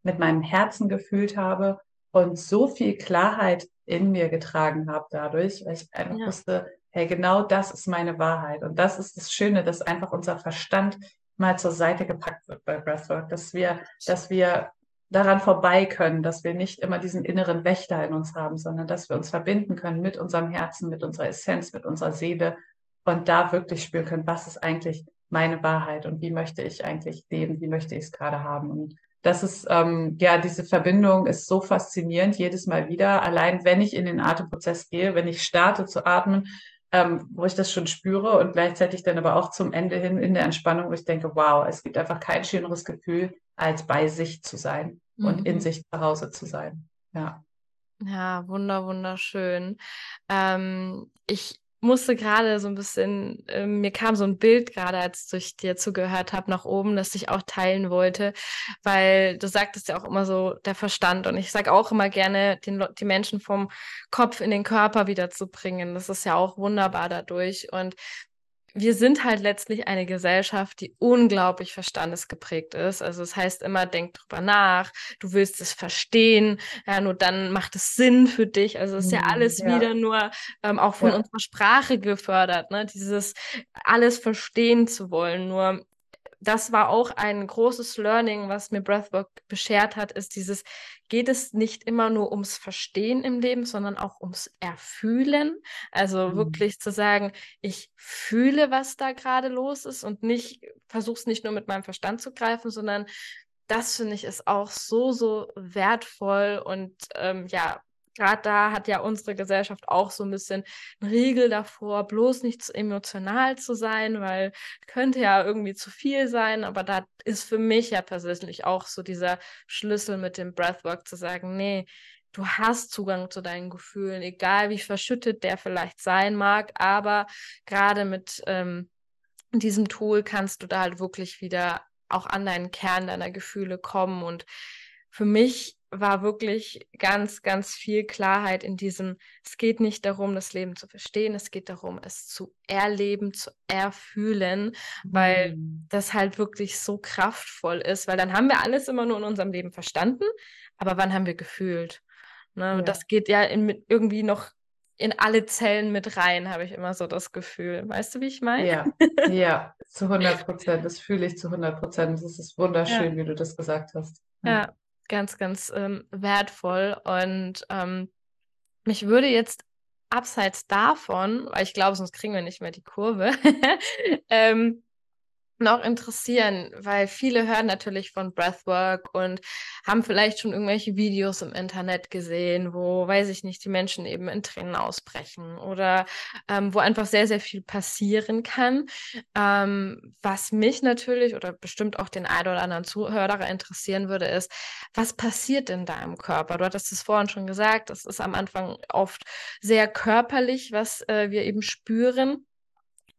Speaker 2: mit meinem Herzen gefühlt habe und so viel Klarheit in mir getragen habe dadurch, weil ich einfach
Speaker 1: Ja.
Speaker 2: wusste, hey, genau das ist meine Wahrheit. Und das ist das Schöne, dass einfach unser Verstand mal zur Seite gepackt wird bei Breathwork, dass wir, dass wir daran vorbei können, dass wir nicht immer diesen inneren Wächter in uns haben, sondern dass wir uns verbinden können mit unserem Herzen, mit unserer Essenz, mit unserer Seele und da wirklich spüren können, was ist eigentlich meine Wahrheit und wie möchte ich eigentlich leben, wie möchte ich es gerade haben. Und das ist, ähm, ja, diese Verbindung ist so faszinierend jedes Mal wieder. Allein wenn ich in den Atemprozess gehe, wenn ich starte zu atmen, ähm, wo ich das schon spüre und gleichzeitig dann aber auch zum Ende hin in der Entspannung, wo ich denke, wow, es gibt einfach kein schöneres Gefühl, als bei sich zu sein und in
Speaker 1: Mhm.
Speaker 2: sich zu Hause zu sein. Ja.
Speaker 1: Ja, wunder, wunderschön. Ähm, ich musste gerade so ein bisschen, äh, mir kam so ein Bild gerade, als ich dir zugehört habe, nach oben, das ich auch teilen wollte, weil du sagtest ja auch immer so der Verstand und ich sage auch immer gerne, den, die Menschen vom Kopf in den Körper wiederzubringen. Das ist ja auch wunderbar dadurch und wir sind halt letztlich eine Gesellschaft, die unglaublich verstandesgeprägt ist. Also es das heißt immer, denk drüber nach, du willst es verstehen, ja, nur dann macht es Sinn für dich. Also es ist ja mhm, alles ja. wieder nur ähm, auch von ja. unserer Sprache gefördert, ne? Dieses alles verstehen zu wollen. Nur das war auch ein großes Learning, was mir Breathwork beschert hat, ist dieses, geht es nicht immer nur ums Verstehen im Leben, sondern auch ums Erfühlen. Also mhm. wirklich zu sagen, ich fühle, was da gerade los ist und nicht, versuche es nicht nur mit meinem Verstand zu greifen, sondern das finde ich ist auch so, so wertvoll und ähm, ja, gerade da hat ja unsere Gesellschaft auch so ein bisschen einen Riegel davor, bloß nicht zu emotional zu sein, weil könnte ja irgendwie zu viel sein. Aber da ist für mich ja persönlich auch so dieser Schlüssel mit dem Breathwork zu sagen, nee, du hast Zugang zu deinen Gefühlen, egal wie verschüttet der vielleicht sein mag, aber gerade mit ähm, diesem Tool kannst du da halt wirklich wieder auch an deinen Kern deiner Gefühle kommen und für mich war wirklich ganz, ganz viel Klarheit in diesem, es geht nicht darum, das Leben zu verstehen, es geht darum, es zu erleben, zu erfühlen, weil mhm. das halt wirklich so kraftvoll ist, weil dann haben wir alles immer nur in unserem Leben verstanden, aber wann haben wir gefühlt? Ne? Ja. Das geht ja in, irgendwie noch in alle Zellen mit rein, habe ich immer so das Gefühl. Weißt du, wie ich meine?
Speaker 2: Ja, ja, zu 100 Prozent. Das fühle ich zu 100 Prozent. Das ist wunderschön, ja. wie du das gesagt hast.
Speaker 1: ja. Ganz, ganz ähm, wertvoll. Und ähm, mich würde jetzt abseits davon, weil ich glaube, sonst kriegen wir nicht mehr die Kurve, ähm, noch interessieren, weil viele hören natürlich von Breathwork und haben vielleicht schon irgendwelche Videos im Internet gesehen, wo, weiß ich nicht, die Menschen eben in Tränen ausbrechen oder ähm, wo einfach sehr, sehr viel passieren kann. Ähm, was mich natürlich oder bestimmt auch den einen oder anderen Zuhörer interessieren würde, ist, was passiert denn da im Körper? Du hattest es vorhin schon gesagt, das ist am Anfang oft sehr körperlich, was äh, wir eben spüren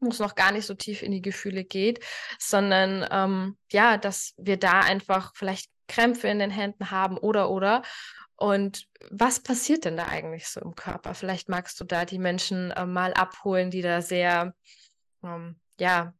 Speaker 1: wo es noch gar nicht so tief in die Gefühle geht, sondern ähm, ja, dass wir da einfach vielleicht Krämpfe in den Händen haben oder oder. Und was passiert denn da eigentlich so im Körper? Vielleicht magst du da die Menschen äh, mal abholen, die da sehr, ähm, ja,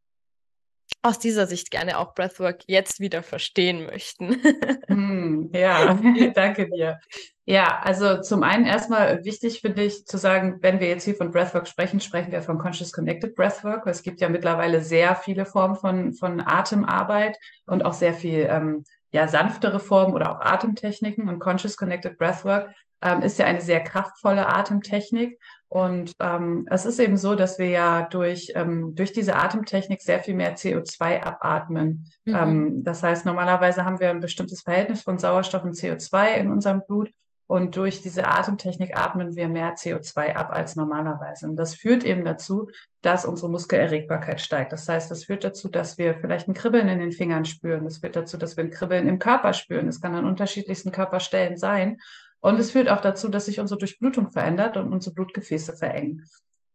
Speaker 1: aus dieser Sicht gerne auch Breathwork jetzt wieder verstehen möchten.
Speaker 2: hm, ja, danke dir. Ja, also zum einen erstmal wichtig finde ich zu sagen, wenn wir jetzt hier von Breathwork sprechen, sprechen wir von Conscious Connected Breathwork. Es gibt ja mittlerweile sehr viele Formen von, von Atemarbeit und auch sehr viel ähm, ja, sanftere Formen oder auch Atemtechniken. Und Conscious Connected Breathwork ähm, ist ja eine sehr kraftvolle Atemtechnik. Und ähm, es ist eben so, dass wir ja durch, ähm, durch diese Atemtechnik sehr viel mehr CO2 abatmen. Mhm. Ähm, das heißt, normalerweise haben wir ein bestimmtes Verhältnis von Sauerstoff und CO2 in unserem Blut. Und durch diese Atemtechnik atmen wir mehr CO2 ab als normalerweise. Und das führt eben dazu, dass unsere Muskelerregbarkeit steigt. Das heißt, das führt dazu, dass wir vielleicht ein Kribbeln in den Fingern spüren. Das führt dazu, dass wir ein Kribbeln im Körper spüren. Das kann an unterschiedlichsten Körperstellen sein. Und es führt auch dazu, dass sich unsere Durchblutung verändert und unsere Blutgefäße verengen.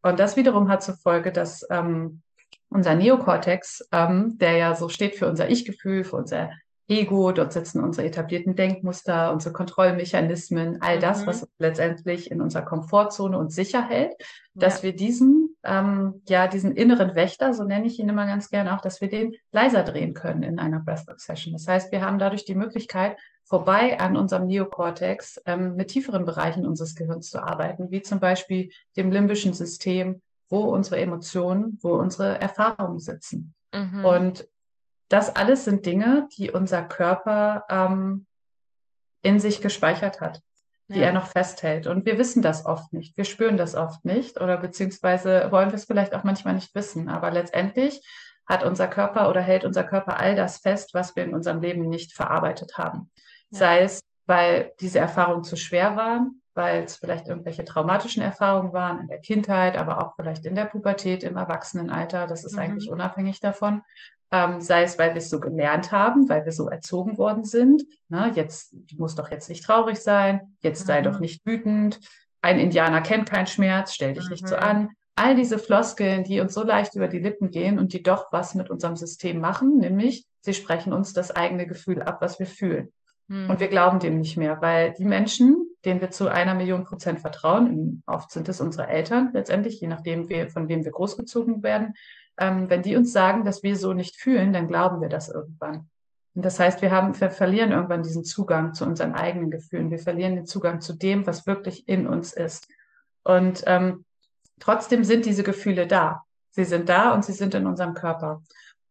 Speaker 2: Und das wiederum hat zur Folge, dass ähm, unser Neokortex, ähm, der ja so steht für unser Ich-Gefühl, für unser Ego, dort sitzen unsere etablierten Denkmuster, unsere Kontrollmechanismen, all das, mhm. was letztendlich in unserer Komfortzone uns sicher hält, dass ja. wir diesen, ähm, ja, diesen inneren Wächter, so nenne ich ihn immer ganz gerne auch, dass wir den leiser drehen können in einer Breathwork-Session. Das heißt, wir haben dadurch die Möglichkeit, vorbei an unserem Neokortex ähm, mit tieferen Bereichen unseres Gehirns zu arbeiten, wie zum Beispiel dem limbischen System, wo unsere Emotionen, wo unsere Erfahrungen sitzen. Mhm. Und das alles sind Dinge, die unser Körper ähm, in sich gespeichert hat, die ja. er noch festhält. Und wir wissen das oft nicht. Wir spüren das oft nicht oder beziehungsweise wollen wir es vielleicht auch manchmal nicht wissen. Aber letztendlich hat unser Körper oder hält unser Körper all das fest, was wir in unserem Leben nicht verarbeitet haben. Ja. Sei es, weil diese Erfahrungen zu schwer waren, weil es vielleicht irgendwelche traumatischen Erfahrungen waren in der Kindheit, aber auch vielleicht in der Pubertät, im Erwachsenenalter. Das ist mhm. eigentlich unabhängig davon. Ähm, sei es, weil wir es so gelernt haben, weil wir so erzogen worden sind. Na, jetzt, du musst doch jetzt nicht traurig sein, jetzt mhm. sei doch mhm. nicht wütend. Ein Indianer kennt keinen Schmerz, stell dich mhm. nicht so mhm. an. all diese Floskeln, die uns so leicht über die Lippen gehen und die doch was mit unserem System machen, nämlich sie sprechen uns das eigene Gefühl ab, was wir fühlen. Hm. Und wir glauben dem nicht mehr, weil die Menschen, denen wir zu einer Million Prozent vertrauen, oft sind es unsere Eltern letztendlich, je nachdem, wir, von wem wir großgezogen werden, ähm, wenn die uns sagen, dass wir so nicht fühlen, dann glauben wir das irgendwann. Und das heißt, wir haben, wir verlieren irgendwann diesen Zugang zu unseren eigenen Gefühlen. Wir verlieren den Zugang zu dem, was wirklich in uns ist. Und ähm, trotzdem sind diese Gefühle da. Sie sind da und sie sind in unserem Körper.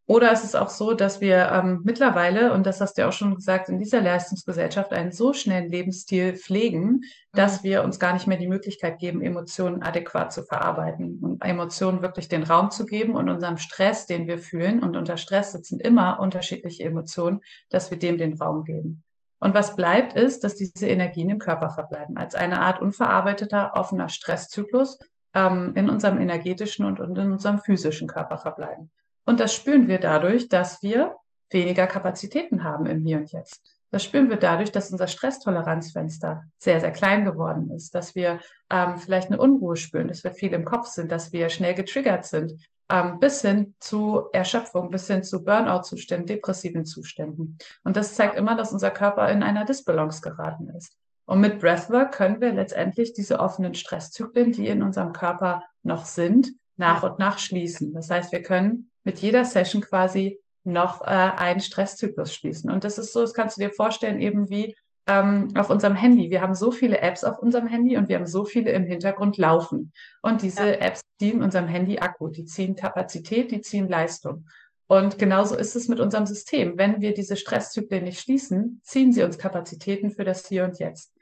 Speaker 2: Oder es ist auch so, dass wir ähm, mittlerweile, und das hast du ja auch schon gesagt, in dieser Leistungsgesellschaft einen so schnellen Lebensstil pflegen, dass mhm. wir uns gar nicht mehr die Möglichkeit geben, Emotionen adäquat zu verarbeiten und Emotionen wirklich den Raum zu geben und unserem Stress, den wir fühlen, und unter Stress sitzen immer unterschiedliche Emotionen, dass wir dem den Raum geben. Und was bleibt, ist, dass diese Energien im Körper verbleiben, als eine Art unverarbeiteter, offener Stresszyklus ähm, in unserem energetischen und, und in unserem physischen Körper verbleiben. Und das spüren wir dadurch, dass wir weniger Kapazitäten haben im Hier und Jetzt. Das spüren wir dadurch, dass unser Stresstoleranzfenster sehr, sehr klein geworden ist, dass wir ähm, vielleicht eine Unruhe spüren, dass wir viel im Kopf sind, dass wir schnell getriggert sind, ähm, bis hin zu Erschöpfung, bis hin zu Burnout-Zuständen, depressiven Zuständen. Und das zeigt immer, dass unser Körper in einer Disbalance geraten ist. Und mit Breathwork können wir letztendlich diese offenen Stresszyklen, die in unserem Körper noch sind, nach und nach schließen. Das heißt, wir können mit jeder Session quasi noch äh, einen Stresszyklus schließen. Und das ist so, das kannst du dir vorstellen, eben wie ähm, auf unserem Handy. Wir haben so viele Apps auf unserem Handy und wir haben so viele im Hintergrund laufen. Und diese ja. Apps ziehen unserem Handy Akku, die ziehen Kapazität, die ziehen Leistung. Und genauso ist es mit unserem System. Wenn wir diese Stresszyklen nicht schließen, ziehen sie uns Kapazitäten für das Hier und Jetzt.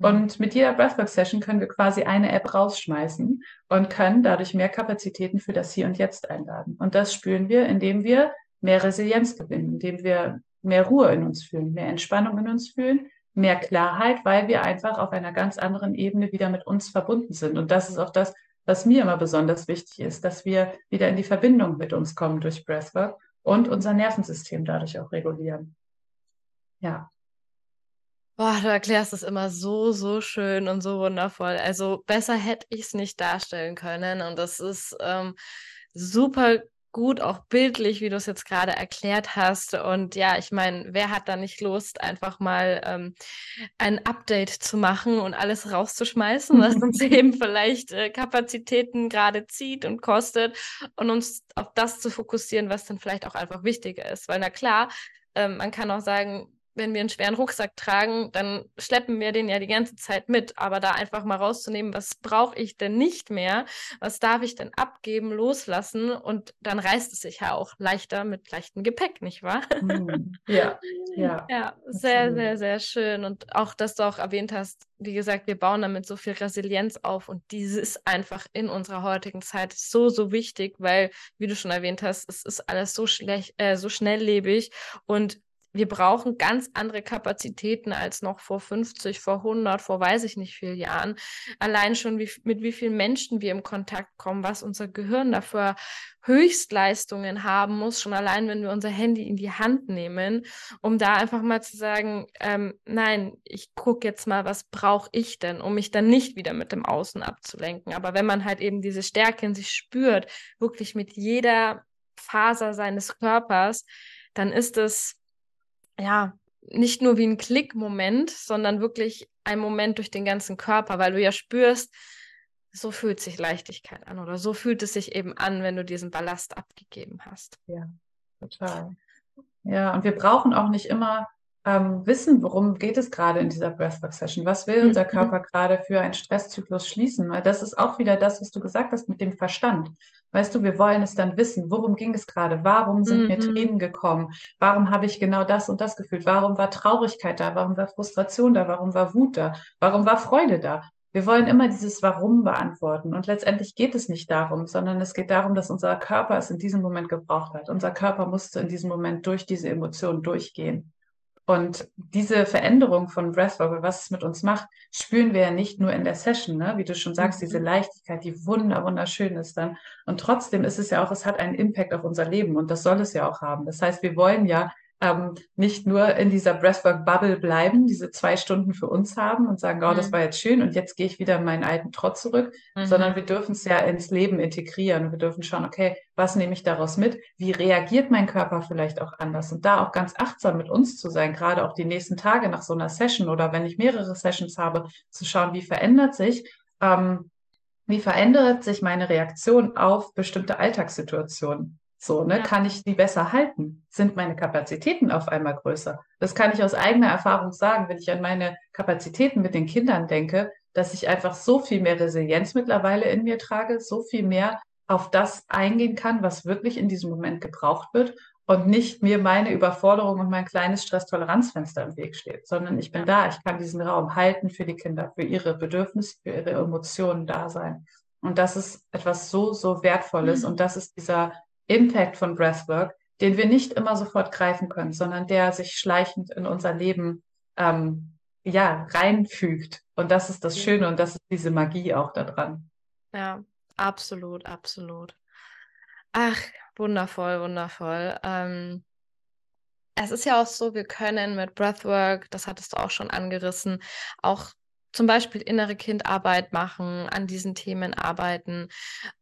Speaker 2: Und mit jeder Breathwork-Session können wir quasi eine App rausschmeißen und können dadurch mehr Kapazitäten für das Hier und Jetzt einladen. Und das spüren wir, indem wir mehr Resilienz gewinnen, indem wir mehr Ruhe in uns fühlen, mehr Entspannung in uns fühlen, mehr Klarheit, weil wir einfach auf einer ganz anderen Ebene wieder mit uns verbunden sind. Und das ist auch das, was mir immer besonders wichtig ist, dass wir wieder in die Verbindung mit uns kommen durch Breathwork und unser Nervensystem dadurch auch regulieren. Ja.
Speaker 1: Boah, du erklärst es immer so, so schön und so wundervoll. Also besser hätte ich es nicht darstellen können. Und das ist ähm, super gut, auch bildlich, wie du es jetzt gerade erklärt hast. Und ja, ich meine, wer hat da nicht Lust, einfach mal ähm, ein Update zu machen und alles rauszuschmeißen, was uns eben vielleicht äh, Kapazitäten gerade zieht und kostet und uns auf das zu fokussieren, was dann vielleicht auch einfach wichtiger ist. Weil na klar, ähm, man kann auch sagen, wenn wir einen schweren Rucksack tragen, dann schleppen wir den ja die ganze Zeit mit. Aber da einfach mal rauszunehmen, was brauche ich denn nicht mehr? Was darf ich denn abgeben, loslassen? Und dann reißt es sich ja auch leichter mit leichtem Gepäck, nicht wahr?
Speaker 2: Mm, ja, ja.
Speaker 1: Ja, sehr, sehr, sehr schön. Und auch, dass du auch erwähnt hast, wie gesagt, wir bauen damit so viel Resilienz auf und diese ist einfach in unserer heutigen Zeit so, so wichtig, weil, wie du schon erwähnt hast, es ist alles so schlecht, äh, so schnelllebig und wir brauchen ganz andere Kapazitäten als noch vor 50, vor 100, vor weiß ich nicht viel Jahren. Allein schon wie, mit wie vielen Menschen wir im Kontakt kommen, was unser Gehirn dafür Höchstleistungen haben muss, schon allein, wenn wir unser Handy in die Hand nehmen, um da einfach mal zu sagen, ähm, nein, ich gucke jetzt mal, was brauche ich denn, um mich dann nicht wieder mit dem Außen abzulenken. Aber wenn man halt eben diese Stärke in sich spürt, wirklich mit jeder Faser seines Körpers, dann ist es ja, nicht nur wie ein Klickmoment, sondern wirklich ein Moment durch den ganzen Körper, weil du ja spürst, so fühlt sich Leichtigkeit an oder so fühlt es sich eben an, wenn du diesen Ballast abgegeben hast.
Speaker 2: Ja, total. Ja, und wir brauchen auch nicht immer ähm, wissen, worum geht es gerade in dieser Breathwork-Session? Was will unser mhm. Körper gerade für einen Stresszyklus schließen? Weil das ist auch wieder das, was du gesagt hast mit dem Verstand. Weißt du, wir wollen es dann wissen. Worum ging es gerade? Warum sind mhm. mir Tränen gekommen? Warum habe ich genau das und das gefühlt? Warum war Traurigkeit da? Warum war Frustration da? Warum war Wut da? Warum war Freude da? Wir wollen immer dieses Warum beantworten. Und letztendlich geht es nicht darum, sondern es geht darum, dass unser Körper es in diesem Moment gebraucht hat. Unser Körper musste in diesem Moment durch diese Emotionen durchgehen. Und diese Veränderung von Breathwork, was es mit uns macht, spüren wir ja nicht nur in der Session, ne? wie du schon sagst, diese mhm. Leichtigkeit, die wunder, wunderschön ist dann. Und trotzdem ist es ja auch, es hat einen Impact auf unser Leben und das soll es ja auch haben. Das heißt, wir wollen ja ähm, nicht nur in dieser Breathwork-Bubble bleiben, diese zwei Stunden für uns haben und sagen, oh, das mhm. war jetzt schön und jetzt gehe ich wieder in meinen alten Trott zurück, mhm. sondern wir dürfen es ja ins Leben integrieren. Wir dürfen schauen, okay, was nehme ich daraus mit? Wie reagiert mein Körper vielleicht auch anders? Und da auch ganz achtsam mit uns zu sein, gerade auch die nächsten Tage nach so einer Session oder wenn ich mehrere Sessions habe, zu schauen, wie verändert sich, ähm, wie verändert sich meine Reaktion auf bestimmte Alltagssituationen? So, ne, ja. kann ich die besser halten? Sind meine Kapazitäten auf einmal größer? Das kann ich aus eigener Erfahrung sagen, wenn ich an meine Kapazitäten mit den Kindern denke, dass ich einfach so viel mehr Resilienz mittlerweile in mir trage, so viel mehr auf das eingehen kann, was wirklich in diesem Moment gebraucht wird und nicht mir meine Überforderung und mein kleines Stresstoleranzfenster im Weg steht, sondern ich bin da, ich kann diesen Raum halten für die Kinder, für ihre Bedürfnisse, für ihre Emotionen da sein. Und das ist etwas so, so Wertvolles mhm. und das ist dieser Impact von Breathwork, den wir nicht immer sofort greifen können, sondern der sich schleichend in unser Leben ähm, ja, reinfügt. Und das ist das Schöne und das ist diese Magie auch daran.
Speaker 1: Ja, absolut, absolut. Ach, wundervoll, wundervoll. Ähm, es ist ja auch so, wir können mit Breathwork, das hattest du auch schon angerissen, auch zum Beispiel innere Kindarbeit machen, an diesen Themen arbeiten.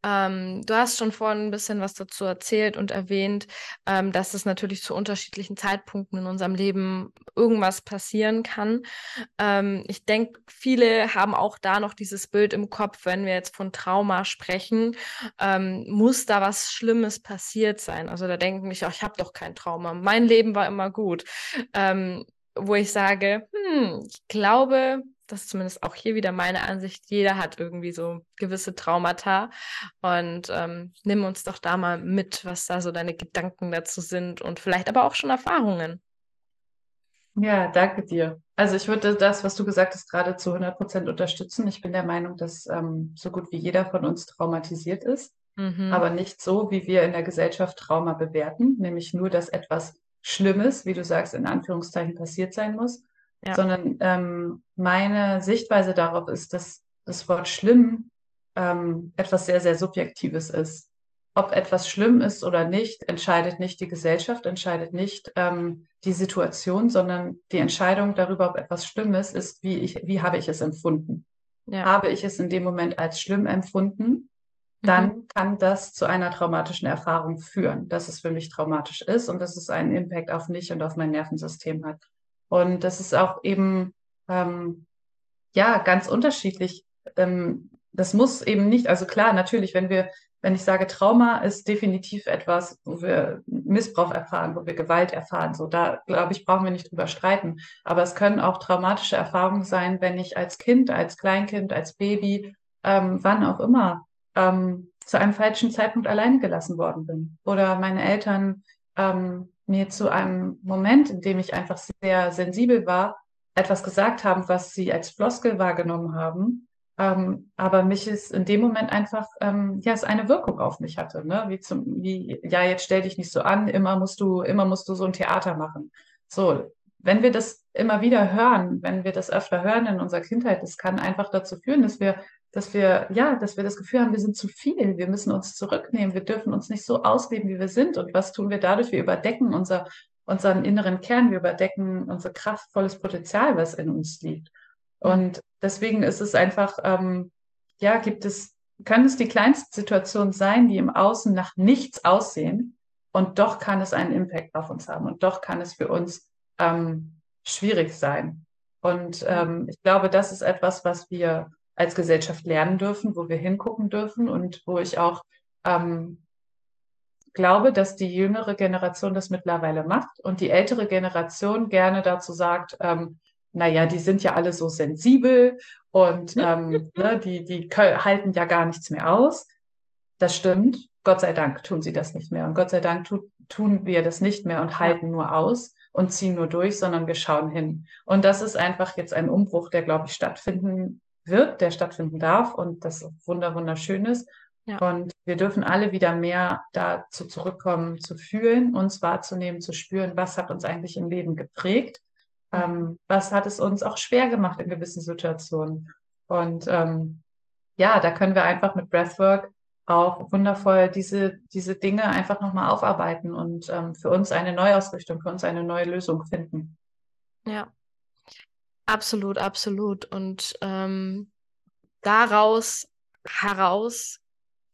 Speaker 1: Ähm, du hast schon vorhin ein bisschen was dazu erzählt und erwähnt, ähm, dass es natürlich zu unterschiedlichen Zeitpunkten in unserem Leben irgendwas passieren kann. Ähm, ich denke, viele haben auch da noch dieses Bild im Kopf, wenn wir jetzt von Trauma sprechen, ähm, muss da was Schlimmes passiert sein. Also da denken mich, auch, ich habe doch kein Trauma. Mein Leben war immer gut. Ähm, wo ich sage, hm, ich glaube, das ist zumindest auch hier wieder meine Ansicht, jeder hat irgendwie so gewisse Traumata. Und ähm, nimm uns doch da mal mit, was da so deine Gedanken dazu sind und vielleicht aber auch schon Erfahrungen.
Speaker 2: Ja, danke dir. Also ich würde das, was du gesagt hast, gerade zu 100 Prozent unterstützen. Ich bin der Meinung, dass ähm, so gut wie jeder von uns traumatisiert ist, mhm. aber nicht so, wie wir in der Gesellschaft Trauma bewerten, nämlich nur, dass etwas Schlimmes, wie du sagst, in Anführungszeichen passiert sein muss, ja. sondern ähm, meine Sichtweise darauf ist, dass das Wort schlimm ähm, etwas sehr, sehr Subjektives ist. Ob etwas schlimm ist oder nicht, entscheidet nicht die Gesellschaft, entscheidet nicht ähm, die Situation, sondern die Entscheidung darüber, ob etwas schlimm ist, ist, wie, ich, wie habe ich es empfunden. Ja. Habe ich es in dem Moment als schlimm empfunden, dann mhm. kann das zu einer traumatischen Erfahrung führen, dass es für mich traumatisch ist und dass es einen Impact auf mich und auf mein Nervensystem hat. Und das ist auch eben, ähm, ja, ganz unterschiedlich. Ähm, das muss eben nicht, also klar, natürlich, wenn wir, wenn ich sage, Trauma ist definitiv etwas, wo wir Missbrauch erfahren, wo wir Gewalt erfahren, so da, glaube ich, brauchen wir nicht drüber streiten. Aber es können auch traumatische Erfahrungen sein, wenn ich als Kind, als Kleinkind, als Baby, ähm, wann auch immer, ähm, zu einem falschen Zeitpunkt allein gelassen worden bin. Oder meine Eltern ähm, mir zu einem Moment, in dem ich einfach sehr sensibel war, etwas gesagt haben, was sie als Floskel wahrgenommen haben, ähm, aber mich ist in dem Moment einfach, ähm, ja, es eine Wirkung auf mich hatte, ne? Wie zum, wie, ja, jetzt stell dich nicht so an, immer musst du, immer musst du so ein Theater machen. So, wenn wir das immer wieder hören, wenn wir das öfter hören in unserer Kindheit, das kann einfach dazu führen, dass wir dass wir, ja, dass wir das Gefühl haben, wir sind zu viel, wir müssen uns zurücknehmen, wir dürfen uns nicht so ausleben, wie wir sind. Und was tun wir dadurch? Wir überdecken unser, unseren inneren Kern, wir überdecken unser kraftvolles Potenzial, was in uns liegt. Und deswegen ist es einfach, ähm, ja, gibt es, kann es die kleinste Situation sein, die im Außen nach nichts aussehen und doch kann es einen Impact auf uns haben und doch kann es für uns ähm, schwierig sein. Und ähm, ich glaube, das ist etwas, was wir als Gesellschaft lernen dürfen, wo wir hingucken dürfen und wo ich auch ähm, glaube, dass die jüngere Generation das mittlerweile macht und die ältere Generation gerne dazu sagt, ähm, naja, die sind ja alle so sensibel und ähm, ne, die, die halten ja gar nichts mehr aus. Das stimmt. Gott sei Dank tun sie das nicht mehr. Und Gott sei Dank tu, tun wir das nicht mehr und halten nur aus und ziehen nur durch, sondern wir schauen hin. Und das ist einfach jetzt ein Umbruch, der, glaube ich, stattfinden wird, der stattfinden darf und das wunder wunderschön ist. Ja. Und wir dürfen alle wieder mehr dazu zurückkommen, zu fühlen, uns wahrzunehmen, zu spüren, was hat uns eigentlich im Leben geprägt, mhm. ähm, was hat es uns auch schwer gemacht in gewissen Situationen. Und ähm, ja, da können wir einfach mit Breathwork auch wundervoll diese, diese Dinge einfach nochmal aufarbeiten und ähm, für uns eine Neuausrichtung, für uns eine neue Lösung finden.
Speaker 1: Ja, absolut, absolut. Und ähm, daraus heraus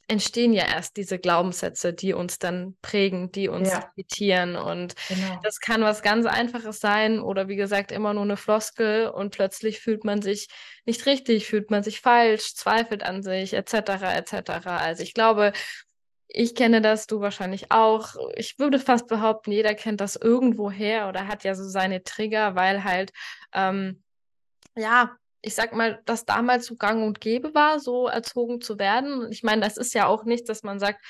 Speaker 1: entstehen ja erst diese Glaubenssätze, die uns dann prägen, die uns ja. limitieren. Und genau. das kann was ganz Einfaches sein oder wie gesagt immer nur eine Floskel und plötzlich fühlt man sich nicht richtig, fühlt man sich falsch, zweifelt an sich, etc. etc. Also ich glaube, ich kenne das, du wahrscheinlich auch. Ich würde fast behaupten, jeder kennt das irgendwoher oder hat ja so seine Trigger, weil halt ähm, ja ich sag mal, das damals so gang und gäbe war, so erzogen zu werden. Ich meine, das ist ja auch nicht, dass man sagt,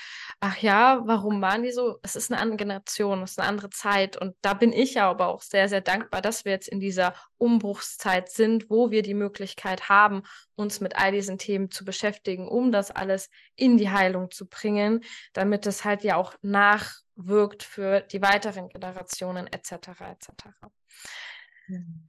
Speaker 1: ach ja, warum waren die so? Es ist eine andere Generation, es ist eine andere Zeit. Und da bin ich ja aber auch sehr, sehr dankbar, dass wir jetzt in dieser Umbruchszeit sind, wo wir die Möglichkeit haben, uns mit all diesen Themen zu beschäftigen, um das alles in die Heilung zu bringen, damit es halt ja auch nachwirkt für die weiteren Generationen etc. etc.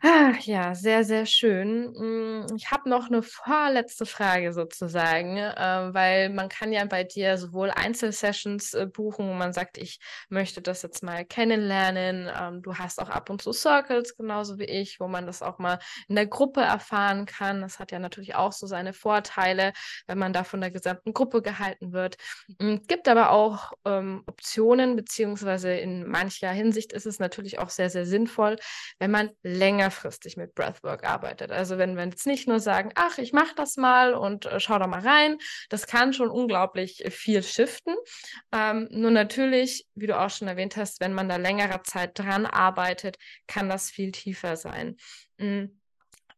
Speaker 1: Ach ja, sehr, sehr schön. Hm, ich habe noch eine vorletzte Frage sozusagen, äh, weil man kann ja bei dir sowohl Einzelsessions äh, buchen, wo man sagt, ich möchte das jetzt mal kennenlernen. Ähm, du hast auch ab und zu Circles, genauso wie ich, wo man das auch mal in der Gruppe erfahren kann. Das hat ja natürlich auch so seine Vorteile, wenn man da von der gesamten Gruppe gehalten wird. Hm, gibt aber auch ähm, Optionen, beziehungsweise in mancher Hinsicht ist es natürlich auch sehr, sehr sinnvoll, wenn man längerfristig mit Breathwork arbeitet. Also wenn wir jetzt nicht nur sagen, ach, ich mache das mal und äh, schau da mal rein, das kann schon unglaublich viel shiften. Ähm, nur natürlich, wie du auch schon erwähnt hast, wenn man da längere Zeit dran arbeitet, kann das viel tiefer sein. Mhm.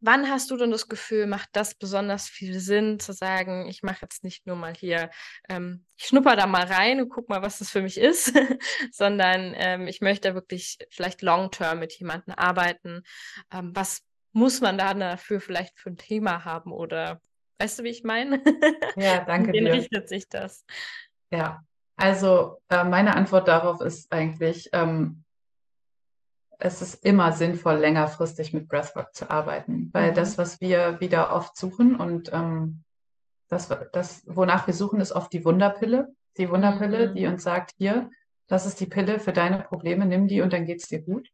Speaker 1: Wann hast du denn das Gefühl, macht das besonders viel Sinn, zu sagen, ich mache jetzt nicht nur mal hier, ähm, ich schnupper da mal rein und guck mal, was das für mich ist, sondern ähm, ich möchte wirklich vielleicht long-term mit jemandem arbeiten. Ähm, was muss man da dafür vielleicht für ein Thema haben oder weißt du, wie ich meine?
Speaker 2: Ja, danke
Speaker 1: dir. richtet sich das?
Speaker 2: Ja, also äh, meine Antwort darauf ist eigentlich, ähm, es ist immer sinnvoll, längerfristig mit Breathwork zu arbeiten, weil mhm. das, was wir wieder oft suchen und ähm, das, das, wonach wir suchen, ist oft die Wunderpille. Die Wunderpille, mhm. die uns sagt, hier, das ist die Pille für deine Probleme, nimm die und dann geht es dir gut.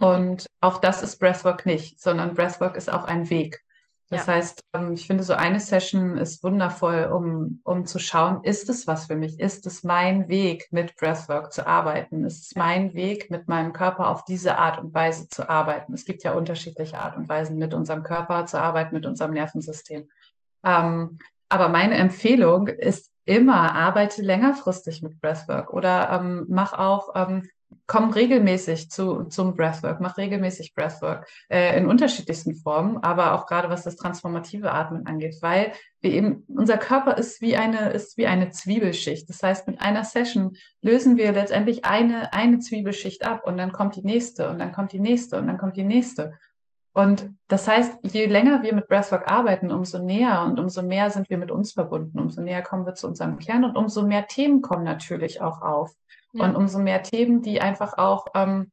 Speaker 2: Und auch das ist Breathwork nicht, sondern Breathwork ist auch ein Weg. Das ja. heißt, ähm, ich finde, so eine Session ist wundervoll, um, um zu schauen, ist es was für mich? Ist es mein Weg, mit Breathwork zu arbeiten? Ist es mein Weg, mit meinem Körper auf diese Art und Weise zu arbeiten? Es gibt ja unterschiedliche Art und Weisen, mit unserem Körper zu arbeiten, mit unserem Nervensystem. Ähm, aber meine Empfehlung ist immer, arbeite längerfristig mit Breathwork oder ähm, mach auch ähm, komm regelmäßig zu, zum Breathwork, mach regelmäßig Breathwork äh, in unterschiedlichsten Formen, aber auch gerade was das transformative Atmen angeht, weil wir eben, unser Körper ist wie eine, ist wie eine Zwiebelschicht. Das heißt, mit einer Session lösen wir letztendlich eine, eine Zwiebelschicht ab und dann kommt die nächste und dann kommt die nächste und dann kommt die nächste. Und das heißt, je länger wir mit Breathwork arbeiten, umso näher und umso mehr sind wir mit uns verbunden, umso näher kommen wir zu unserem Kern und umso mehr Themen kommen natürlich auch auf. Ja. Und umso mehr Themen, die einfach auch, ähm,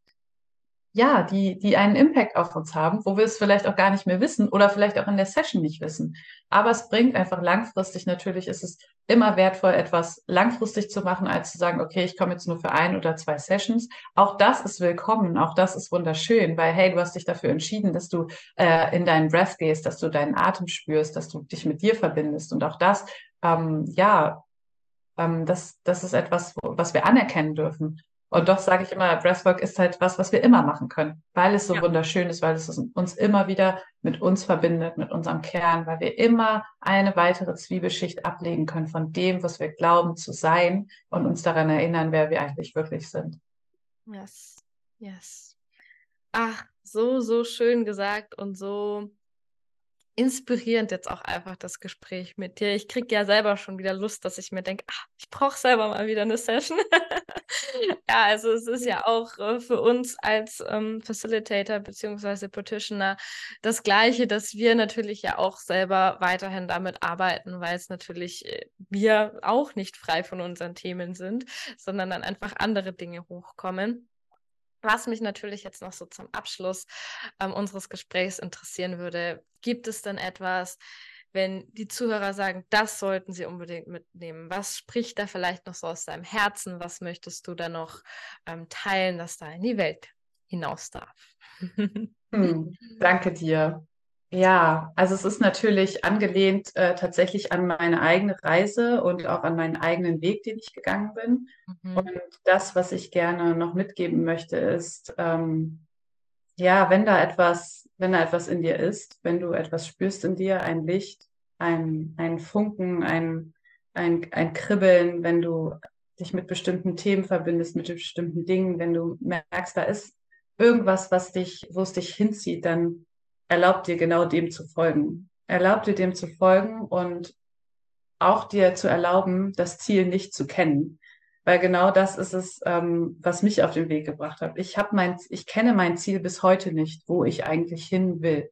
Speaker 2: ja, die, die einen Impact auf uns haben, wo wir es vielleicht auch gar nicht mehr wissen oder vielleicht auch in der Session nicht wissen. Aber es bringt einfach langfristig, natürlich ist es immer wertvoll, etwas langfristig zu machen, als zu sagen, okay, ich komme jetzt nur für ein oder zwei Sessions. Auch das ist willkommen, auch das ist wunderschön, weil hey, du hast dich dafür entschieden, dass du äh, in deinen Breath gehst, dass du deinen Atem spürst, dass du dich mit dir verbindest. Und auch das, ähm, ja, ähm, das, das ist etwas, was wir anerkennen dürfen. Und doch sage ich immer, Breathwork ist halt was, was wir immer machen können, weil es so ja. wunderschön ist, weil es uns immer wieder mit uns verbindet, mit unserem Kern, weil wir immer eine weitere Zwiebelschicht ablegen können von dem, was wir glauben zu sein und uns daran erinnern, wer wir eigentlich wirklich sind.
Speaker 1: Yes, yes. Ach, so, so schön gesagt und so inspirierend jetzt auch einfach das Gespräch mit dir. Ich kriege ja selber schon wieder Lust, dass ich mir denke, ach, ich brauche selber mal wieder eine Session. ja, also es ist ja auch äh, für uns als ähm, Facilitator bzw. Petitioner das Gleiche, dass wir natürlich ja auch selber weiterhin damit arbeiten, weil es natürlich äh, wir auch nicht frei von unseren Themen sind, sondern dann einfach andere Dinge hochkommen. Was mich natürlich jetzt noch so zum Abschluss ähm, unseres Gesprächs interessieren würde, gibt es denn etwas, wenn die Zuhörer sagen, das sollten sie unbedingt mitnehmen? Was spricht da vielleicht noch so aus deinem Herzen? Was möchtest du da noch ähm, teilen, dass da in die Welt hinaus darf?
Speaker 2: hm, danke dir. Ja, also es ist natürlich angelehnt äh, tatsächlich an meine eigene Reise und auch an meinen eigenen Weg, den ich gegangen bin. Mhm. Und das, was ich gerne noch mitgeben möchte, ist, ähm, ja, wenn da etwas, wenn da etwas in dir ist, wenn du etwas spürst in dir, ein Licht, ein, ein Funken, ein, ein, ein Kribbeln, wenn du dich mit bestimmten Themen verbindest, mit bestimmten Dingen, wenn du merkst, da ist irgendwas, was dich, wo es dich hinzieht, dann erlaubt dir genau dem zu folgen. Erlaubt dir dem zu folgen und auch dir zu erlauben, das Ziel nicht zu kennen. Weil genau das ist es, ähm, was mich auf den Weg gebracht hat. Ich habe mein, ich kenne mein Ziel bis heute nicht, wo ich eigentlich hin will.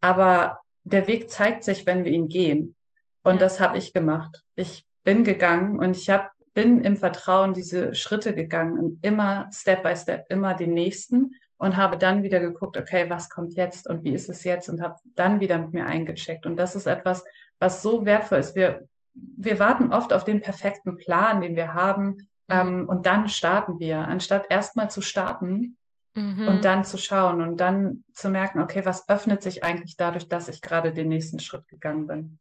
Speaker 2: Aber der Weg zeigt sich, wenn wir ihn gehen. Und ja. das habe ich gemacht. Ich bin gegangen und ich habe bin im Vertrauen diese Schritte gegangen und immer Step by Step, immer den nächsten und habe dann wieder geguckt, okay, was kommt jetzt und wie ist es jetzt und habe dann wieder mit mir eingecheckt. Und das ist etwas, was so wertvoll ist. Wir, wir warten oft auf den perfekten Plan, den wir haben, mhm. ähm, und dann starten wir, anstatt erstmal zu starten mhm. und dann zu schauen und dann zu merken, okay, was öffnet sich eigentlich dadurch, dass ich gerade den nächsten Schritt gegangen bin.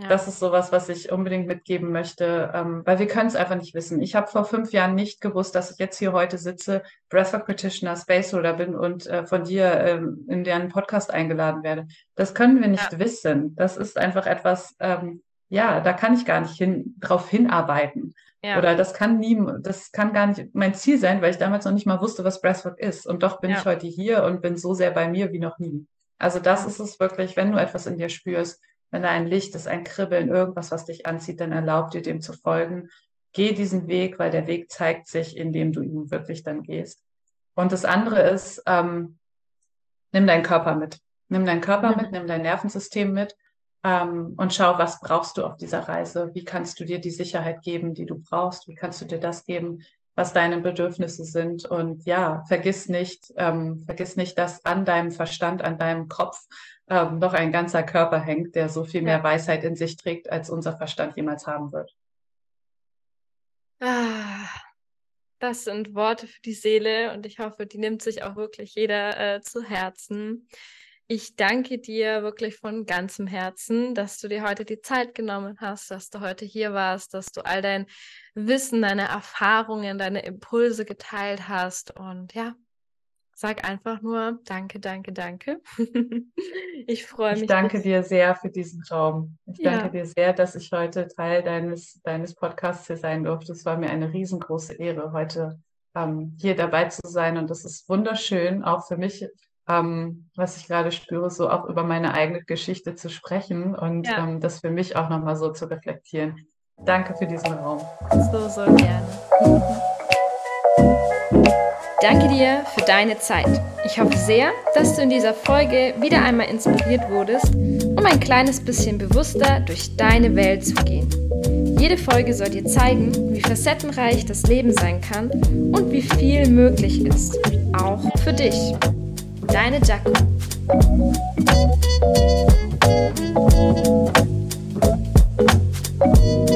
Speaker 2: Ja. Das ist sowas, was ich unbedingt mitgeben möchte, ähm, weil wir können es einfach nicht wissen. Ich habe vor fünf Jahren nicht gewusst, dass ich jetzt hier heute sitze, Breathwork Practitioner, Spaceholder bin und äh, von dir ähm, in deren Podcast eingeladen werde. Das können wir nicht ja. wissen. Das ist einfach etwas, ähm, ja, da kann ich gar nicht hin, drauf hinarbeiten. Ja. Oder das kann nie, das kann gar nicht mein Ziel sein, weil ich damals noch nicht mal wusste, was Breathwork ist. Und doch bin ich heute hier und bin so sehr bei mir wie noch nie. Also das ist es wirklich, wenn du etwas in dir spürst, wenn da ein Licht ist, ein Kribbeln, irgendwas, was dich anzieht, dann erlaub dir dem zu folgen. Geh diesen Weg, weil der Weg zeigt sich, indem du ihn wirklich dann gehst. Und das andere ist, ähm, nimm deinen Körper mit. Nimm deinen Körper mhm. mit, nimm dein Nervensystem mit ähm, und schau, was brauchst du auf dieser Reise? Wie kannst du dir die Sicherheit geben, die du brauchst? Wie kannst du dir das geben, was deine Bedürfnisse sind? Und ja, vergiss nicht, ähm, vergiss nicht, dass an deinem Verstand, an deinem Kopf ähm, noch ein ganzer Körper hängt, der so viel mehr Weisheit in sich trägt, als unser Verstand jemals haben wird.
Speaker 1: Ah, das sind Worte für die Seele und ich hoffe, die nimmt sich auch wirklich jeder äh, zu Herzen. Ich danke dir wirklich von ganzem Herzen, dass du dir heute die Zeit genommen hast, dass du heute hier warst, dass du all dein Wissen, deine Erfahrungen, deine Impulse geteilt hast. Und ja, Sag einfach nur Danke, danke, danke. ich freue mich.
Speaker 2: Ich danke dir sehr für diesen Raum. Ich ja. danke dir sehr, dass ich heute Teil deines, deines Podcasts hier sein durfte. Es war mir eine riesengroße Ehre, heute ähm, hier dabei zu sein. Und das ist wunderschön, auch für mich, ähm, was ich gerade spüre, so auch über meine eigene Geschichte zu sprechen und ja. ähm, das für mich auch nochmal so zu reflektieren. Danke für diesen Raum.
Speaker 1: So, so gerne. Danke dir für deine Zeit. Ich hoffe sehr, dass du in dieser Folge wieder einmal inspiriert wurdest, um ein kleines bisschen bewusster durch deine Welt zu gehen. Jede Folge soll dir zeigen, wie facettenreich das Leben sein kann und wie viel möglich ist, auch für dich. Deine Jaco. thank